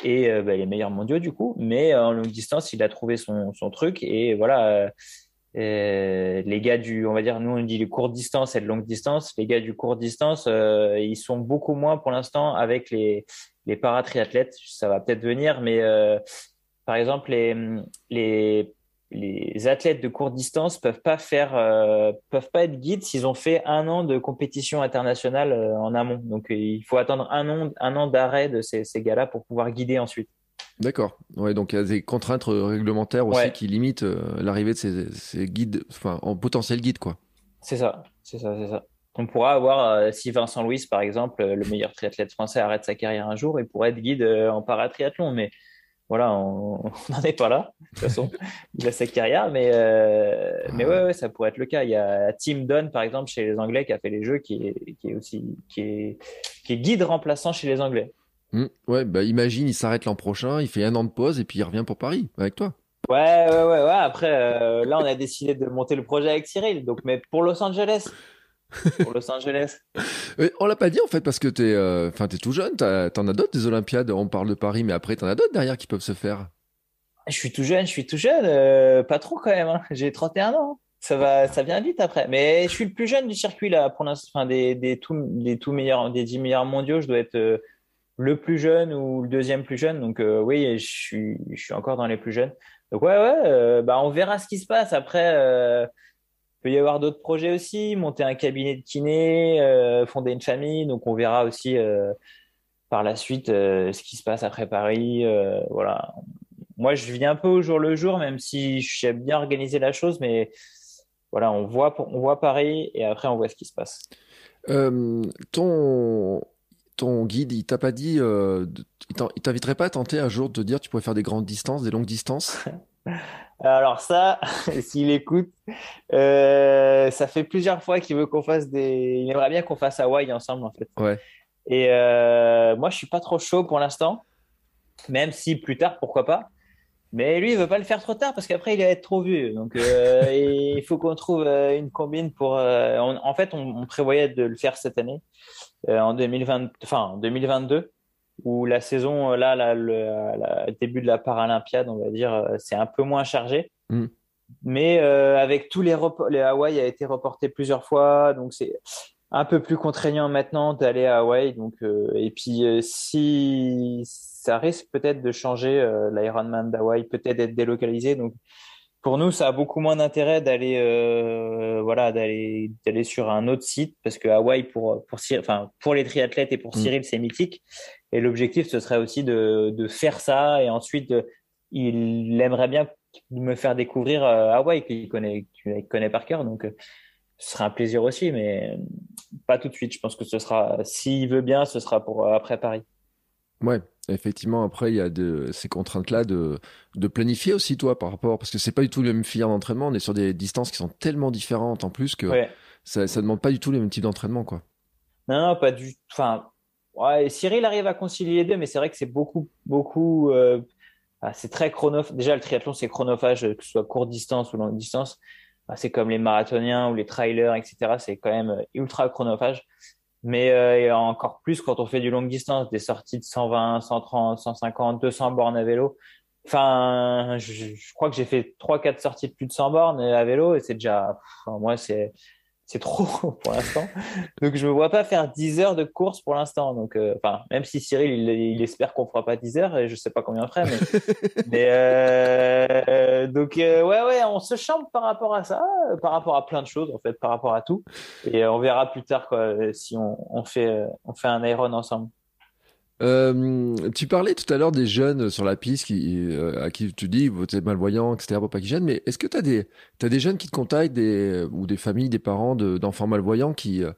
et euh, bah, les meilleurs mondiaux du coup. Mais euh, en longue distance, il a trouvé son, son truc et voilà. Euh, les gars du, on va dire, nous on dit les courtes distances et de longue distance. Les gars du court distance, ils sont beaucoup moins pour l'instant avec les les paratriathlètes. Ça va peut-être venir, mais par exemple les les les athlètes de courte distance peuvent pas faire, euh, peuvent pas être guides s'ils ont fait un an de compétition internationale euh, en amont. Donc il faut attendre un an, un an d'arrêt de ces, ces gars-là pour pouvoir guider ensuite. D'accord. Ouais, donc il y a des contraintes réglementaires aussi qui limitent euh, l'arrivée de ces, ces, guides, enfin en potentiel guide quoi. C'est ça, c'est ça, c'est ça. On pourra avoir, si Vincent Louis, par exemple, le meilleur triathlète français, arrête sa carrière un jour, il pourrait être guide en paratriathlon. Mais voilà, on n'en est pas là. De toute façon, il a sa carrière, mais, euh, mais ouais, ouais, ça pourrait être le cas. Il y a Tim Dunn, par exemple, chez les Anglais, qui a fait les jeux, qui est, qui est aussi qui est, qui est guide remplaçant chez les Anglais. Mmh. ouais, bah imagine, il s'arrête l'an prochain, il fait un an de pause et puis il revient pour Paris avec toi. Ouais, ouais, ouais, ouais. Après, euh, là, on a décidé de monter le projet avec Cyril. Donc, mais pour Los Angeles, pour Los Angeles. on l'a pas dit en fait parce que t'es, euh, enfin, es tout jeune. T'en as d'autres des Olympiades. On parle de Paris, mais après t'en as d'autres derrière qui peuvent se faire. Je suis tout jeune, je suis tout jeune, euh, pas trop quand même. Hein. J'ai 31 ans. Ça va, ça vient vite après. Mais je suis le plus jeune du circuit là pour l'instant. des, des tout, des tout meilleurs, des 10 meilleurs mondiaux, je dois être euh, le plus jeune ou le deuxième plus jeune. Donc oui, je suis, je suis encore dans les plus jeunes. Donc ouais, ouais, bah on verra ce qui se passe après peut y avoir d'autres projets aussi, monter un cabinet de kiné, euh, fonder une famille. Donc on verra aussi euh, par la suite euh, ce qui se passe après Paris. voilà. Moi, je vis un peu au jour le jour, même si j'aime bien organiser la chose, mais voilà, on voit, on voit Paris et après on voit ce qui se passe. ton, ton guide, il t'a pas dit, il t'inviterait pas à tenter un jour de dire tu pourrais faire des grandes distances, des longues distances? Alors ça, s'il écoute, euh, ça fait plusieurs fois qu'il veut qu'on fasse des. Il aimerait bien qu'on fasse Hawaï ensemble en fait. Ouais. Et euh, moi, je suis pas trop chaud pour l'instant, même si plus tard, pourquoi pas. Mais lui, il veut pas le faire trop tard parce qu'après, il va être trop vieux. Donc, euh, il faut qu'on trouve une combine pour. en fait, on, on, prévoyait de le faire cette année, en 2020, enfin 2022 où la saison, euh, là, le début de la Paralympiade, on va dire, euh, c'est un peu moins chargé. Mm. Mais euh, avec tous les les Hawaï a été reporté plusieurs fois, donc c'est un peu plus contraignant maintenant d'aller à Hawaï. Donc, et puis si ça risque peut-être de changer l'Ironman d'Hawaï, peut-être d'être délocalisé. Donc pour nous, ça a beaucoup moins d'intérêt d'aller voilà d'aller d'aller sur un autre site parce que Hawaï pour pour enfin pour les triathlètes et pour mm. Cyril c'est mythique et l'objectif, ce serait aussi de, de, faire ça et ensuite, il aimerait bien me faire découvrir euh, Hawaï, qu'il connaît, qu'il connaît par cœur. Donc, euh, ce sera un plaisir aussi, mais pas tout de suite. Je pense que ce sera, s'il veut bien, ce sera pour euh, après Paris. Ouais, effectivement. Après, il y a de, ces contraintes-là de, de planifier aussi, toi, par rapport, parce que c'est pas du tout le même filière d'entraînement. On est sur des distances qui sont tellement différentes en plus que ça, ça demande pas du tout les mêmes types d'entraînement, quoi. Non, non, pas du, enfin, Ouais, Cyril arrive à concilier les deux, mais c'est vrai que c'est beaucoup, beaucoup. Euh, ah, c'est très chronophage. Déjà, le triathlon, c'est chronophage, que ce soit courte distance ou longue distance. Ah, c'est comme les marathoniens ou les trailers, etc. C'est quand même euh, ultra chronophage. Mais euh, encore plus quand on fait du longue distance, des sorties de 120, 130, 150, 200 bornes à vélo. Enfin, je, crois que j'ai fait trois, quatre sorties de plus de 100 bornes à vélo et c'est déjà, moi, c'est, c'est trop pour l'instant. Donc je me vois pas faire 10 heures de course pour l'instant. Donc euh, enfin même si Cyril il, espère qu'on fera pas 10 heures et je sais pas combien on ferait mais, euh, donc euh, ouais ouais, on se chambre par rapport à ça, par rapport à plein de choses en fait, par rapport à tout et on verra plus tard quoi si on, on fait on fait un Iron ensemble. Euh, tu parlais tout à l'heure des jeunes sur la piste qui, euh, à qui tu dis vous êtes malvoyants, etc. pour pas qu'ils gênent. Mais est-ce que tu as des, as des jeunes qui te contactent des, ou des familles, des parents d'enfants malvoyants qui, euh,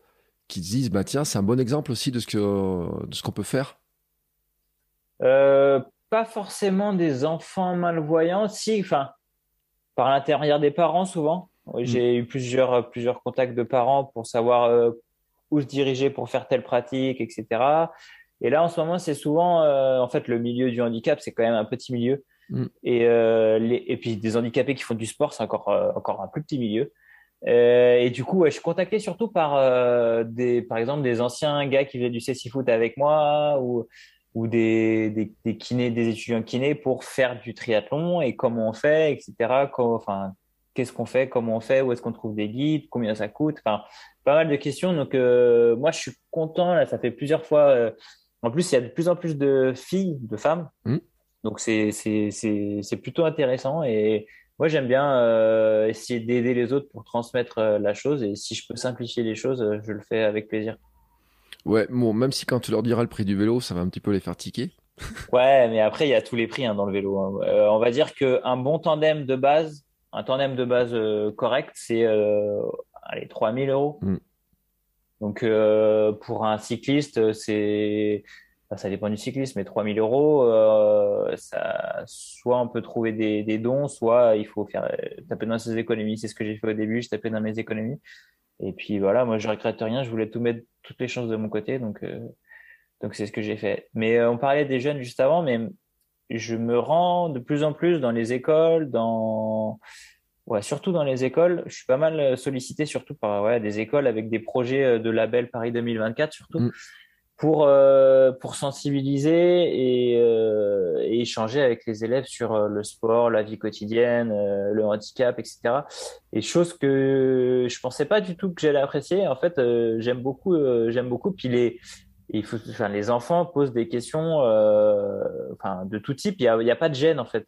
qui te disent bah tiens c'est un bon exemple aussi de ce que de ce qu'on peut faire? pas forcément des enfants malvoyants, si enfin par l'intérieur des parents souvent. Mm. J'ai eu plusieurs plusieurs contacts de parents pour savoir où se diriger pour faire telle pratique, etc. Et là, en ce moment, c'est souvent, euh, en fait, le milieu du handicap, c'est quand même un petit milieu. Mm. Et, euh, les, et puis, des handicapés qui font du sport, c'est encore, euh, encore un plus petit milieu. Et du coup, ouais, je suis contacté surtout par des, par exemple, des anciens gars qui faisaient du foot avec moi ou, ou des, des, des, kinés, des étudiants kinés pour faire du triathlon et comment on fait, etc. enfin, qu'est-ce qu'on fait, comment on fait, où est-ce qu'on trouve des guides, combien ça coûte, enfin pas mal de questions. Donc euh, moi je suis content là, ça fait plusieurs fois. Euh, en plus il y a de plus en plus de filles, de femmes, mmh. donc c'est c'est c'est plutôt intéressant et moi j'aime bien euh, essayer d'aider les autres pour transmettre la chose et si je peux simplifier les choses, je le fais avec plaisir. Ouais, bon, même si quand tu leur diras le prix du vélo, ça va un petit peu les faire tiquer. ouais, mais après, il y a tous les prix hein, dans le vélo. Hein. on va dire qu'un bon tandem de base, un tandem de base euh, correct, c'est euh, allez, 3000 euros. Mm. Donc euh, pour un cycliste, c'est ça dépend du cycliste, mais 3000 euros, ça, soit on peut trouver des, dons, soit il faut faire taper dans ses économies. C'est ce que j'ai fait au début, je tapais dans mes économies. Et puis voilà, moi je regrette rien, je voulais tout mettre toutes les chances de mon côté, donc donc c'est ce que j'ai fait. Mais on parlait des jeunes juste avant, mais je me rends de plus en plus dans les écoles, dans ouais, surtout dans les écoles. Je suis pas mal euh, sollicité, surtout par ouais, des écoles avec des projets euh, de label Paris 2024, surtout. Mm. Pour, euh, pour sensibiliser et, euh, et, échanger avec les élèves sur le sport, la vie quotidienne, le handicap, etc. Et choses que je pensais pas du tout que j'allais apprécier. En fait, j'aime beaucoup, j'aime beaucoup. Puis les, il faut, enfin, les enfants posent des questions enfin, de tout type. Il n'y a, a, pas de gêne, en fait.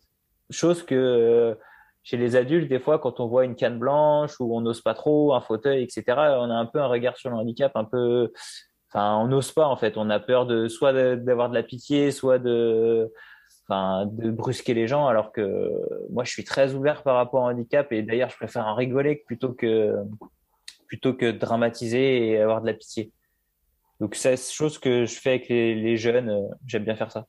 Chose que chez les adultes, des fois, quand on voit une canne blanche ou on n'ose pas trop, un fauteuil, etc., on a un peu un regard sur le handicap, un peu. Enfin, on n'ose pas, en fait. On a peur de soit d'avoir de la pitié, soit de. Enfin, de brusquer les gens, alors que moi, je suis très ouvert par rapport au handicap et d'ailleurs, je préfère en rigoler plutôt que plutôt que dramatiser et avoir de la pitié. Donc c'est chose que je fais avec les, jeunes. Euh, j'aime bien faire ça.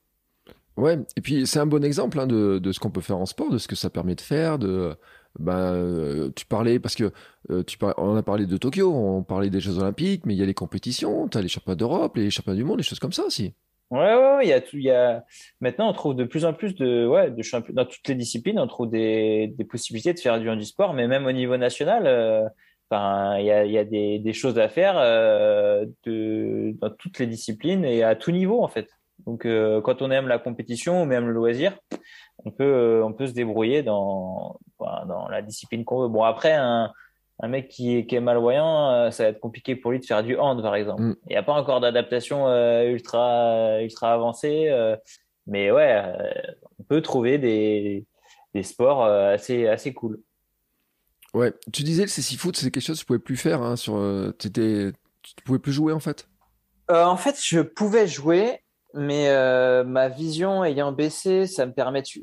Ouais, et puis c'est un bon exemple hein, de, de, ce qu'on peut faire en sport, de ce que ça permet de faire. De, ben, tu parlais parce que euh, tu on a parlé de Tokyo, on parlait des Jeux Olympiques, mais il y a les compétitions, tu as les championnats d'Europe, les championnats du monde, des choses comme ça aussi. Ouais, ouais, y a tout, y a maintenant on trouve de plus en plus de ouais de dans toutes les disciplines, on trouve des, des possibilités de faire du handisport, mais même au niveau national. Enfin, il y a, y a des, des, choses à faire euh, de, dans toutes les disciplines et à tout niveau en fait. Donc, euh, quand on aime la compétition ou même le loisir, on peut, euh, on peut se débrouiller dans, dans la discipline qu'on veut. Bon, après, un, un mec qui est, qui est malvoyant, euh, ça va être compliqué pour lui de faire du hand, par exemple. Mm. Il n'y a pas encore d'adaptation euh, ultra, ultra avancée, mais ouais, on peut trouver des, des sports assez, assez cool. Ouais, tu disais le CC Foot, c'est quelque chose que tu pouvais plus faire. Hein, sur, euh, étais, tu pouvais plus jouer en fait? Euh, en fait, je pouvais jouer, mais euh, ma vision ayant baissé, ça me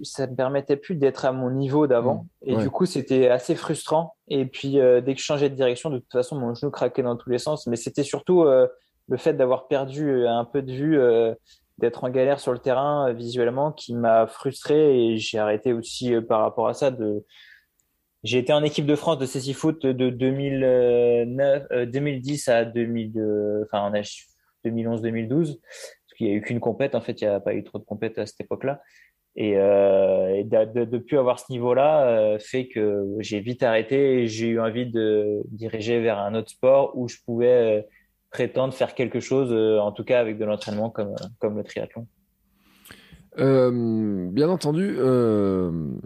ça me permettait plus d'être à mon niveau d'avant. Mmh, et du coup, c'était assez frustrant. Et puis, dès que je changeais de direction, de toute façon, mon genou craquait dans tous les sens. Mais c'était surtout le fait d'avoir perdu un peu de vue, d'être en galère sur le terrain visuellement, qui m'a frustré. Et j'ai arrêté aussi par rapport à ça de j'ai été en équipe de France de CC Foot de 2009, 2010 euh, à 2000, enfin, 2011-2012, parce qu'il n'y a eu qu'une compète. En fait, il n'y a pas eu trop de compètes à cette époque-là. Et, euh, de, plus avoir ce niveau-là euh, fait que j'ai vite arrêté et j'ai eu envie de diriger vers un autre sport où je pouvais euh, prétendre faire quelque chose, en tout cas avec de l'entraînement comme, le triathlon. Bien entendu,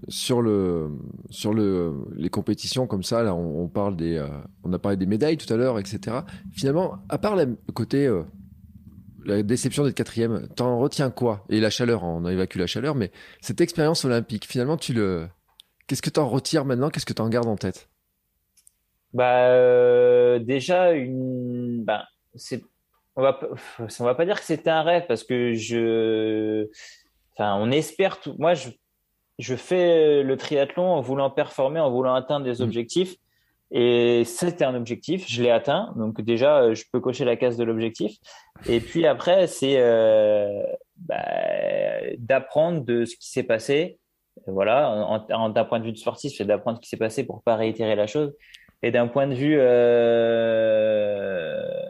sur le sur le les compétitions comme ça, on a parlé des médailles tout à l'heure, etc. Finalement, à part le côté la déception d'être quatrième, t'en retiens quoi? Et la chaleur, on a évacué la chaleur, mais cette expérience olympique, finalement, tu le, qu'est-ce que t'en retires maintenant? Qu'est-ce que t'en gardes en tête? Bah déjà une, bah c'est, on va, on va pas dire que c'était un rêve parce que je Enfin, on espère tout. Moi, je, je fais le triathlon en voulant performer, en voulant atteindre des mm. objectifs. Et c'était un objectif, je l'ai atteint. Donc déjà, je peux cocher la case de l'objectif. Et puis après, c'est euh, bah, d'apprendre de ce qui s'est passé. Voilà, d'un point de vue de sportif, c'est d'apprendre ce qui s'est passé pour pas réitérer la chose. Et d'un point de vue euh,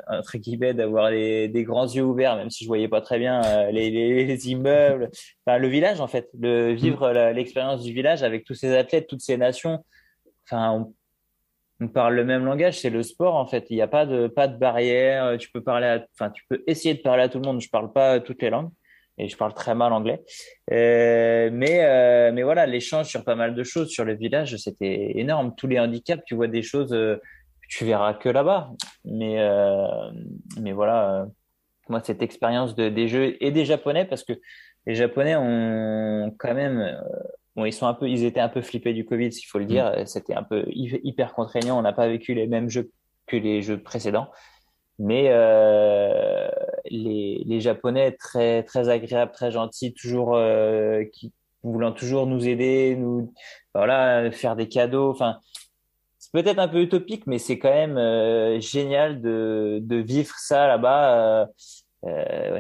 entre guillemets d'avoir des grands yeux ouverts, même si je voyais pas très bien euh, les, les, immeubles, enfin le village en fait, vivre mm. l'expérience du village avec tous ces athlètes, toutes ces nations. Enfin, on, parle le même langage, c'est le sport en fait. Il n'y a pas de pas de barrière. Tu peux parler, enfin tu peux essayer de parler à tout le monde. Je parle pas toutes les langues, et je parle très mal anglais. Euh, mais, euh, mais voilà, l'échange sur pas mal de choses sur le village, c'était énorme. Tous les handicaps, tu vois des choses, euh, tu verras que là-bas. Mais, euh, mais voilà, euh, moi, cette expérience de, des jeux et des Japonais, parce que les Japonais ont quand même, bon, ils sont un peu, ils étaient un peu flippés du Covid, s'il faut le dire. Mm. C'était un peu hyper contraignant. On n'a pas vécu les mêmes jeux que les jeux précédents. Mais euh, les, les, Japonais très très agréables, très gentils, toujours euh, qui voulant toujours nous aider, nous voilà faire des cadeaux. Enfin, c'est peut-être un peu utopique, mais c'est quand même euh, génial de de vivre ça là-bas.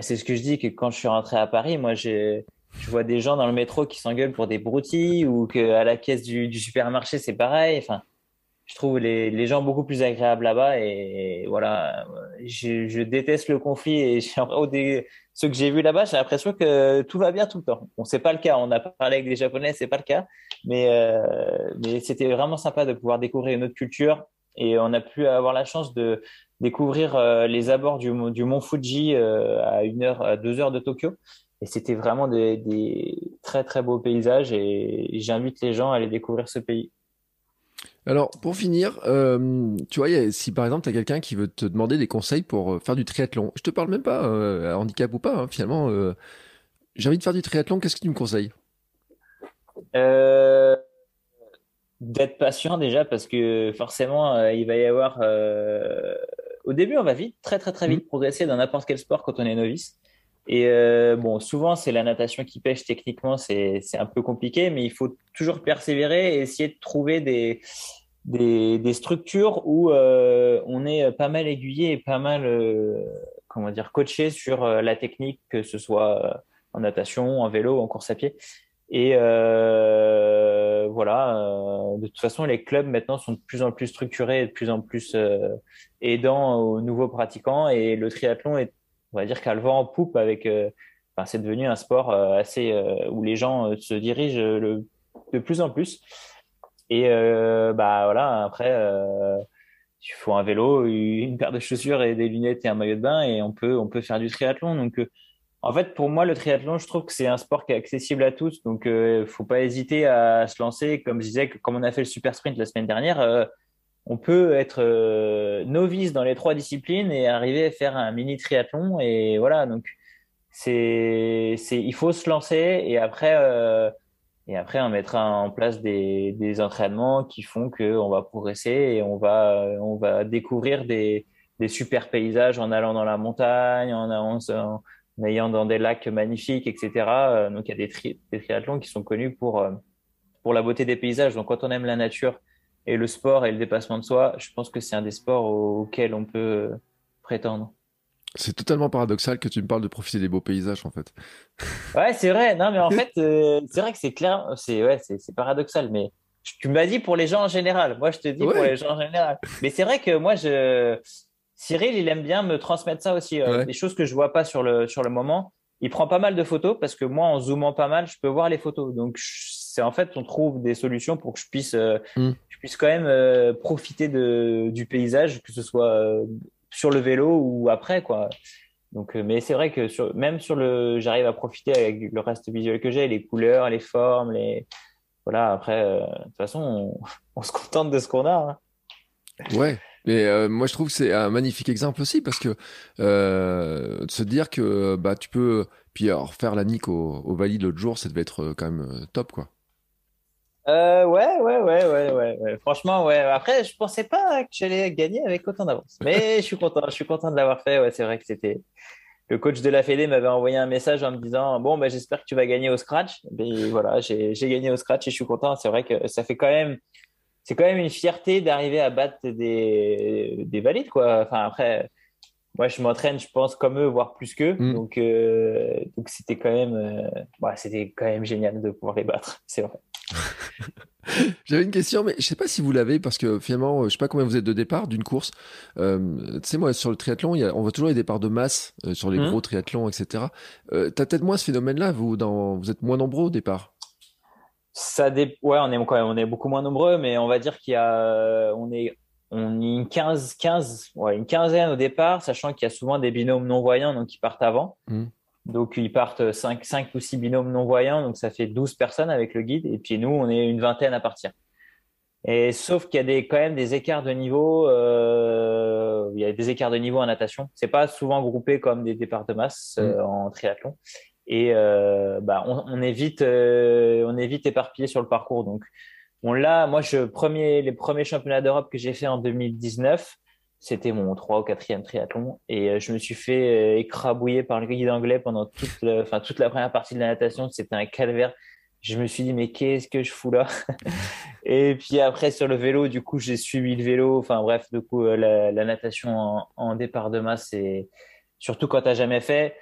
C'est ce que je dis que quand je suis rentré à Paris, moi j'ai je vois des gens dans le métro qui s'engueulent pour des broutilles ou que à la caisse du, supermarché c'est pareil. Enfin, je trouve les, gens beaucoup plus agréables là-bas et, voilà, je, déteste le conflit et ceux que j'ai vus là-bas, j'ai l'impression que tout va bien tout le temps. Bon, c'est pas le cas. On a parlé avec des Japonais, c'est pas le cas, mais euh, c'était vraiment sympa de pouvoir découvrir une autre culture et on a pu avoir la chance de découvrir euh, les abords du, du mont Fuji euh, à une heure, à deux heures de Tokyo. Et c'était vraiment des, des très très beaux paysages et j'invite les gens à aller découvrir ce pays. Alors, pour finir, euh, tu vois, si par exemple, tu as quelqu'un qui veut te demander des conseils pour euh, faire du triathlon, je te parle même pas, euh, handicap ou pas, hein, finalement, euh, j'ai envie de faire du triathlon, qu'est-ce que tu me conseilles? D'être patient déjà, parce que forcément, il va y avoir... Au début, on va vite, très très très vite mmh. progresser dans n'importe quel sport quand on est novice. Et euh, bon, souvent, c'est la natation qui pêche techniquement, c'est un peu compliqué, mais il faut toujours persévérer et essayer de trouver des, des, structures où euh, on est pas mal aiguillé et pas mal, euh, comment dire, coaché sur la technique, que ce soit en natation, en vélo, en course à pied. Et voilà, de toute façon, les clubs maintenant sont de plus en plus structurés et de plus en plus aidants aux nouveaux pratiquants. Et le triathlon est on va dire qu'elle va en poupe. Euh, c'est devenu un sport euh, assez euh, où les gens se dirigent le, de plus en plus. Et bah voilà, après, il faut un vélo, une paire de chaussures et des lunettes et un maillot de bain et on peut faire du triathlon. Donc en fait, pour moi, le triathlon, je trouve que c'est un sport qui est accessible à tous. Donc, euh, faut pas hésiter à se lancer. Comme je disais, comme on a fait le super sprint la semaine dernière, on peut être euh, novice dans les trois disciplines et arriver à faire un mini triathlon et voilà donc c'est il faut se lancer et après euh, et après on mettra en place des, des entraînements qui font que on va progresser et on va on va découvrir des des super paysages en allant dans la montagne en, en, en ayant dans des lacs magnifiques etc euh, donc il y a des, tri des triathlons qui sont connus pour pour la beauté des paysages. Donc quand on aime la nature et le sport et le dépassement de soi, je pense que c'est un des sports auxquels on peut prétendre. C'est totalement paradoxal que tu me parles de profiter des beaux paysages, en fait. Ouais, c'est vrai. Non, mais en fait, euh, c'est vrai que c'est clair. C'est ouais, c'est paradoxal. Mais tu m'as dit pour les gens en général. Moi, je te dis pour les gens en général. Mais c'est vrai que moi, je Cyril, il aime bien me transmettre ça aussi. Euh, Des choses que je vois pas sur le sur le moment. Il prend pas mal de photos parce que moi, en zoomant pas mal, je peux voir les photos. Donc, c'est en fait, on trouve des solutions pour que je puisse euh, mm je puisse quand même euh, profiter de, du paysage, que ce soit euh, sur le vélo ou après, quoi. Donc, mais c'est vrai que sur, même sur le, j'arrive à profiter avec le reste visuel que j'ai, les couleurs, les formes, les, voilà. Après, de toute façon, on, on, se contente de ce qu'on a. Hein. Ouais. Mais euh, moi, je trouve que c'est un magnifique exemple aussi parce que euh, de se dire que bah tu peux puis alors faire la nique au, au valide l'autre jour, ça devait être quand même top quoi. Euh, ouais, ouais, ouais, ouais, ouais. Franchement, ouais. Après, je pensais pas que j'allais gagner avec autant d'avance. Mais je suis content, je suis content de l'avoir fait. Ouais, c'est vrai que c'était. Le coach de la Fédé m'avait envoyé un message en me disant Bon, bah, j'espère que tu vas gagner au scratch. Mais voilà, j'ai gagné au scratch et je suis content. C'est vrai que ça fait quand même. C'est quand même une fierté d'arriver à battre des, des valides, quoi. Enfin, après, moi, je m'entraîne, je pense, comme eux, voire plus qu'eux. Mm. Donc, euh, donc c'était quand même, euh, ouais, c'était quand même génial de pouvoir les battre. C'est vrai. J'avais une question, mais je sais pas si vous l'avez parce que finalement, je sais pas combien vous êtes de départ d'une course. Euh, tu sais, moi, sur le triathlon, il y a, on voit toujours les départs de masse euh, sur les mmh. gros triathlons, etc. Euh, T'as peut-être moins ce phénomène-là. Vous, dans, vous êtes moins nombreux au départ. Ça dé... ouais, on est quand même, on est beaucoup moins nombreux, mais on va dire qu'il y a, on est, on est une 15, 15, ouais, une quinzaine au départ, sachant qu'il y a souvent des binômes non voyants, donc qui partent avant. Mmh. Donc, ils partent 5, 5 ou 6 binômes non-voyants, donc ça fait 12 personnes avec le guide. Et puis, nous, on est une vingtaine à partir. Et sauf qu'il y a des, quand même des écarts de niveau. Euh, il y a des écarts de niveau en natation. C'est pas souvent groupé comme des départs de masse euh, mm. en triathlon. Et euh, bah, on, on, est vite, on est vite éparpillé sur le parcours. Donc, on l'a. Moi, je premier, les premiers championnats d'Europe que j'ai fait en 2019, c'était mon 3 ou 4e triathlon. Et euh, je me suis fait écrabouiller par le guide anglais pendant toute, la première partie de la natation. C'était un calvaire je me suis dit mais qu'est-ce que je fous là? Et puis après sur le vélo du coup j'ai suivi le vélo enfin bref du coup euh, la, natation en, départ de masse et surtout quand tu n'as jamais fait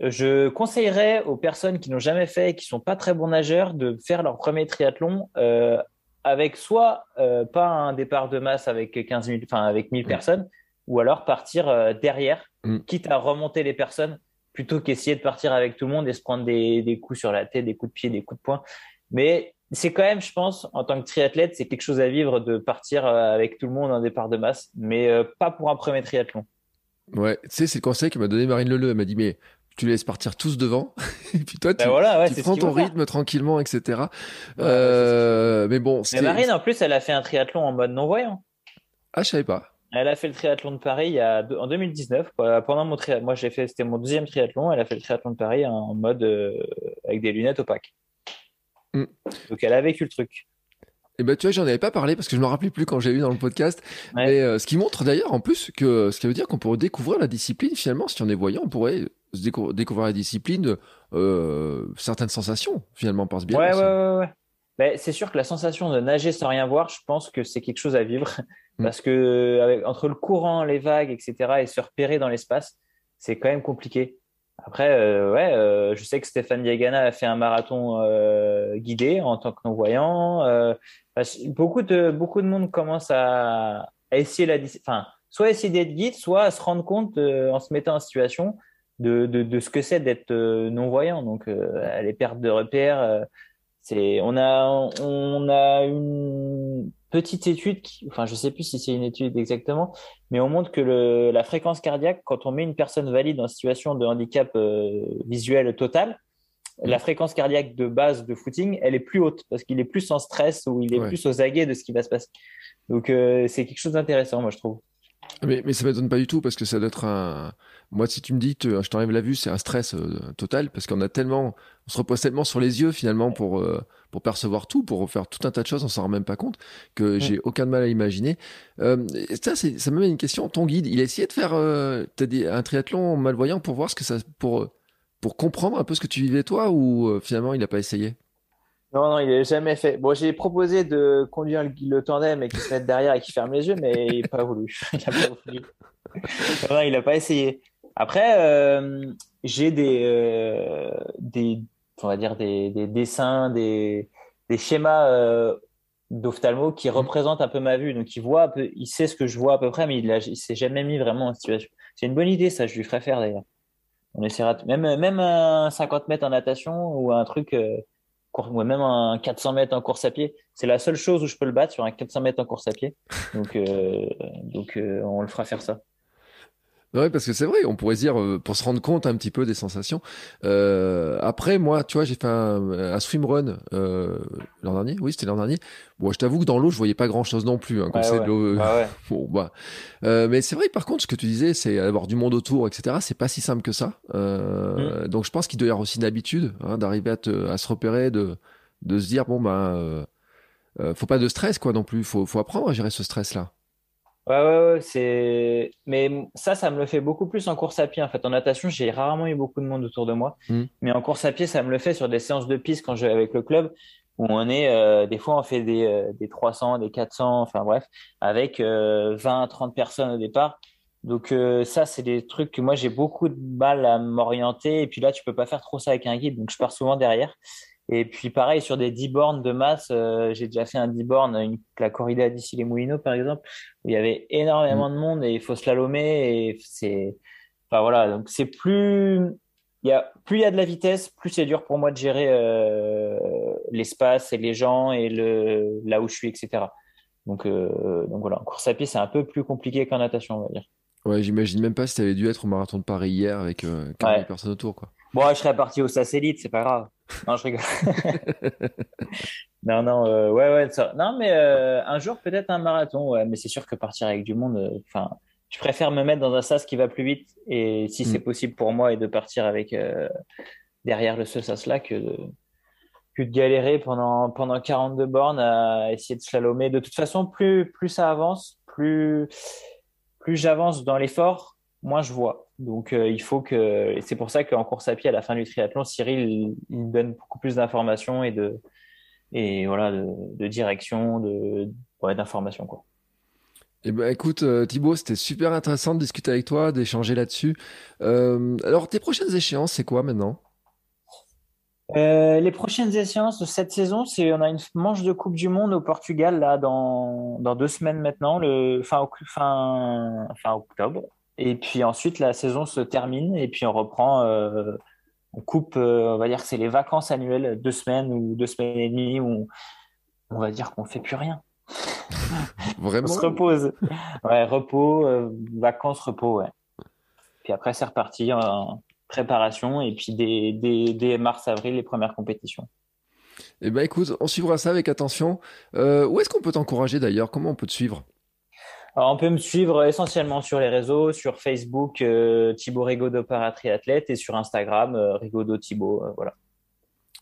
je conseillerais aux personnes qui n'ont jamais fait et qui sont pas très bons nageurs de faire leur premier triathlon euh, avec soit euh, pas un départ de masse avec 15 000 enfin avec 1000 personnes ou alors partir derrière mm. quitte à remonter les personnes plutôt qu'essayer de partir avec tout le monde et se prendre des, des, coups sur la tête, des coups de pied, des coups de poing. Mais c'est quand même, je pense, en tant que triathlète, c'est quelque chose à vivre de partir euh, avec tout le monde en départ de masse, mais euh, pas pour un premier triathlon. Ouais, tu sais, c'est le conseil que m'a donné Marine Leleu. Elle m'a dit, mais tu laisses partir tous devant, et puis toi, tu, ben tu prends ton rythme tranquillement, etc. euh, mais bon, mais Marine, en plus, elle a fait un triathlon en mode non-voyant. Ah, je savais pas. Elle a fait le triathlon de Paris il y a, en 2019. Pendant mon triathlon, moi j'ai fait, c'était mon deuxième triathlon. Elle a fait le triathlon de Paris en mode euh, avec des lunettes opaques. Mm. Donc elle a vécu le truc. Et eh ben tu vois, j'en avais pas parlé parce que je me rappelais plus quand j'ai eu dans le podcast. Mais euh, ce qui montre d'ailleurs en plus que ce qui veut dire qu'on pourrait découvrir la discipline finalement. Si on est voyant, on pourrait découvrir la discipline, euh, certaines sensations finalement par ce biais. Ouais, ouais, ouais, ouais. Ben, c'est sûr que la sensation de nager sans rien voir, je pense que c'est quelque chose à vivre. Mm. Parce que avec, entre le courant, les vagues, etc., et se repérer dans l'espace, c'est quand même compliqué. Après, euh, ouais, euh, je sais que Stéphane Diagana a fait un marathon euh, guidé en tant que non-voyant. Beaucoup, de, beaucoup de monde commence à, à essayer la enfin, soit essayer d'être guide, soit à se rendre compte en se mettant en situation de, de, de ce que c'est d'être non-voyant. Donc, les pertes de repères c'est, on a, on a une petite étude, qui, enfin, je sais plus si c'est une étude exactement, mais on montre que le, la fréquence cardiaque, quand on met une personne valide en situation de handicap euh, visuel total, la fréquence cardiaque de base de footing, elle est plus haute parce qu'il est plus en stress ou il est plus aux aguets de ce qui va se passer. Donc, euh, c'est quelque chose d'intéressant, moi, je trouve. Mais, mais ça m'étonne pas du tout parce que ça doit être un. Moi, si tu me dis que je t'enlève la vue, c'est un stress euh, total parce qu'on a tellement, on se repose tellement sur les yeux finalement pour euh, pour percevoir tout, pour faire tout un tas de choses, on s'en rend même pas compte que j'ai aucun mal à imaginer. Euh, ça, c'est, ça me met une question. Ton guide, il a essayé de faire t'as dit, un triathlon malvoyant pour voir ce que ça, pour pour comprendre un peu ce que tu vivais toi ou finalement il n'a pas essayé? Non, non, il n'a jamais fait. Bon, j'ai proposé de conduire le, tandem et qu'il se mette derrière et qu'il ferme les yeux, mais il n'a pas voulu. Il n'a pas voulu. non, il n'a pas essayé. Après, euh, j'ai des, euh, des, on va dire des, des dessins, des, des schémas euh, d'ophtalmo qui mmh. représentent un peu ma vue. Donc, il voit, un peu, il sait ce que je vois à peu près, mais il, ne s'est jamais mis vraiment en situation. C'est une bonne idée, ça. Je lui ferai faire d'ailleurs. On essaiera, même, même un 50 mètres en natation ou un truc ou même un 400 mètres en course à pied. C'est la seule chose où je peux le battre sur un 400 mètres en course à pied. Donc, euh, donc euh, on le fera faire ça. Ouais, parce que c'est vrai, on pourrait dire, euh, pour se rendre compte un petit peu des sensations. Euh, après, moi, tu vois, j'ai fait un, un swimrun euh, l'an dernier. Oui, c'était l'an dernier. Bon, je t'avoue que dans l'eau, je voyais pas grand-chose non plus. Hein, quand c'est de l'eau. Ah bon, bah. Euh, mais c'est vrai, par contre, ce que tu disais, c'est avoir du monde autour, etc. C'est pas si simple que ça. Euh, mm. Donc, je pense qu'il doit y avoir aussi une habitude hein, d'arriver à, te, à se repérer, de, de se dire, bon, ben, euh, faut pas de stress, quoi, non plus. Faut, faut apprendre à gérer ce stress-là. Ouais, ouais, ouais, c'est. Mais ça, ça me le fait beaucoup plus en course à pied. En fait, en natation, j'ai rarement eu beaucoup de monde autour de moi. Hmm. Mais en course à pied, ça me le fait sur des séances de piste quand je vais avec le club, où on est, euh, des fois, on fait des, euh, des 300, des 400, enfin bref, avec euh, 20, 30 personnes au départ. Donc euh, ça, c'est des trucs que moi, j'ai beaucoup de mal à m'orienter. Et puis là, tu peux pas faire trop ça avec un guide, donc je pars souvent derrière. Et puis pareil, sur des 10 bornes de masse, euh, j'ai déjà fait un 10 bornes, une, la corrida d'ici les Moulineaux par exemple, où il y avait énormément mm. de monde et il faut slalomer et c'est... Enfin voilà, donc c'est plus... Il y a, plus il y a de la vitesse, plus c'est dur pour moi de gérer euh, l'espace et les gens et le, là où je suis, etc. Donc, euh, donc voilà, en course à pied, c'est un peu plus compliqué qu'en natation, on va dire. Ouais, j'imagine même pas si tu avais dû être au marathon de Paris hier avec euh, 40 personnes autour, quoi. Bon, je serais parti au satellite, c'est pas grave. Non, je rigole. non, non, euh, ouais, ouais. Ça... Non, mais euh, un jour, peut-être un marathon, ouais. Mais c'est sûr que partir avec du monde, euh, enfin, je préfère me mettre dans un sas qui va plus vite. Et si c'est mm. possible pour moi, et de partir avec euh, derrière le ce sas-là que de, que de galérer pendant, pendant 42 bornes à essayer de slalomer. De toute façon, plus, plus ça avance, plus, plus j'avance dans l'effort, moins je vois. Donc, euh, il faut que. C'est pour ça qu'en course à pied, à la fin du triathlon, Cyril, il, donne beaucoup plus d'informations et de, et voilà, de, de direction, de, ouais, d'informations, quoi. Eh ben, écoute, euh, Thibaut, c'était super intéressant de discuter avec toi, d'échanger là-dessus. Euh, alors, tes prochaines échéances, c'est quoi maintenant? Euh, les prochaines échéances de cette saison, c'est on a une manche de Coupe du Monde au Portugal là dans, dans deux semaines maintenant, le fin, fin, fin octobre. Et puis ensuite la saison se termine et puis on reprend, euh, on coupe, euh, on va dire que c'est les vacances annuelles, deux semaines ou deux semaines et demie où on, va dire qu'on fait plus rien. Vraiment? on se repose. Ouais, repos, euh, vacances, repos, ouais. Puis après c'est reparti. En, préparation et puis dès, mars-avril, les premières compétitions. Eh ben écoute, on suivra ça avec attention. Où est-ce qu'on peut t'encourager d'ailleurs? Comment on peut te suivre? On peut me suivre essentiellement sur les réseaux, sur Facebook euh, Thibaut Rigaudot paratriathlète et sur Instagram euh, Rigaudot Thibaut. voilà.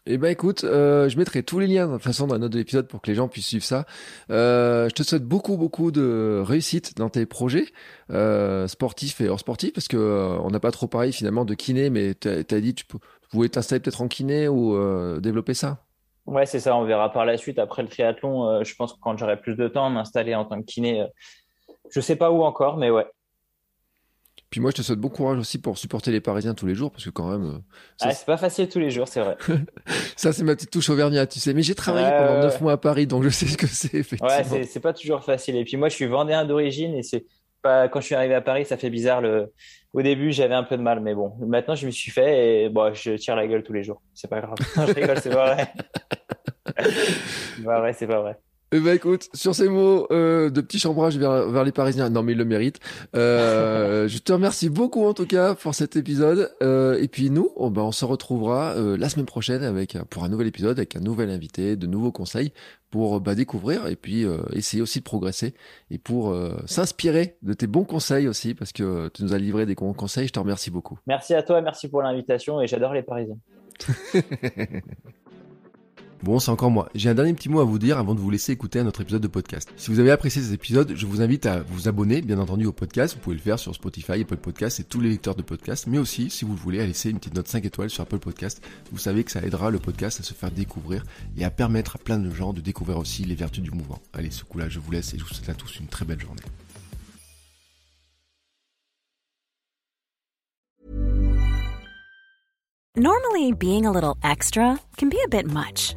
Eh ben écoute, euh, je mettrai tous les liens de toute façon dans la note de l'épisode pour que les gens puissent suivre ça. Euh, je te souhaite beaucoup beaucoup de réussite dans tes projets euh, sportifs et hors sportifs parce que euh, on n'a pas trop parlé finalement de kiné, mais tu as, dit tu, pouvais t'installer peut-être en kiné ou euh, développer ça. Ouais, c'est ça. On verra par la suite après le triathlon. Euh, je pense que quand j'aurai plus de temps, m'installer en tant que kiné. Je sais pas où encore, mais ouais, puis moi, je te souhaite bon courage aussi pour supporter les Parisiens tous les jours, parce que quand même. Euh, ah, c'est pas facile tous les jours, c'est vrai. ça, c'est ma petite touche auvergnat, tu sais. Mais j'ai travaillé pendant neuf mois à Paris, donc je sais ce que c'est, effectivement. Ouais, c'est pas toujours facile. Et puis moi, je suis vendéen d'origine, et c'est pas quand je suis arrivé à Paris, ça fait bizarre. Le... Au début, j'avais un peu de mal, mais bon, maintenant, je me suis fait, et bon, je tire la gueule tous les jours. C'est pas grave. je rigole, c'est pas vrai. c'est pas vrai, c'est pas vrai. Eh ben écoute, sur ces mots euh, de petit chambrage vers, vers les Parisiens, non mais ils le méritent. Euh, je te remercie beaucoup en tout cas pour cet épisode. Euh, et puis nous, oh, ben, on se retrouvera euh, la semaine prochaine avec pour un nouvel épisode, avec un nouvel invité, de nouveaux conseils pour bah, découvrir et puis euh, essayer aussi de progresser et pour s'inspirer de tes bons conseils aussi parce que tu nous as livré des bons conseils. Je te remercie beaucoup. Merci à toi, merci pour l'invitation et j'adore les Parisiens. Bon, c'est encore moi. J'ai un dernier petit mot à vous dire avant de vous laisser écouter un autre épisode de podcast. Si vous avez apprécié cet épisode, je vous invite à vous abonner, bien entendu, au podcast. Vous pouvez le faire sur Spotify, Apple Podcast et tous les lecteurs de podcast. Mais aussi, si vous le voulez, à laisser une petite note 5 étoiles sur Apple Podcast. Vous savez que ça aidera le podcast à se faire découvrir et à permettre à plein de gens de découvrir aussi les vertus du mouvement. Allez, ce coup-là, je vous laisse et je vous souhaite à tous une très belle journée. Normally, being a little extra can be a bit much.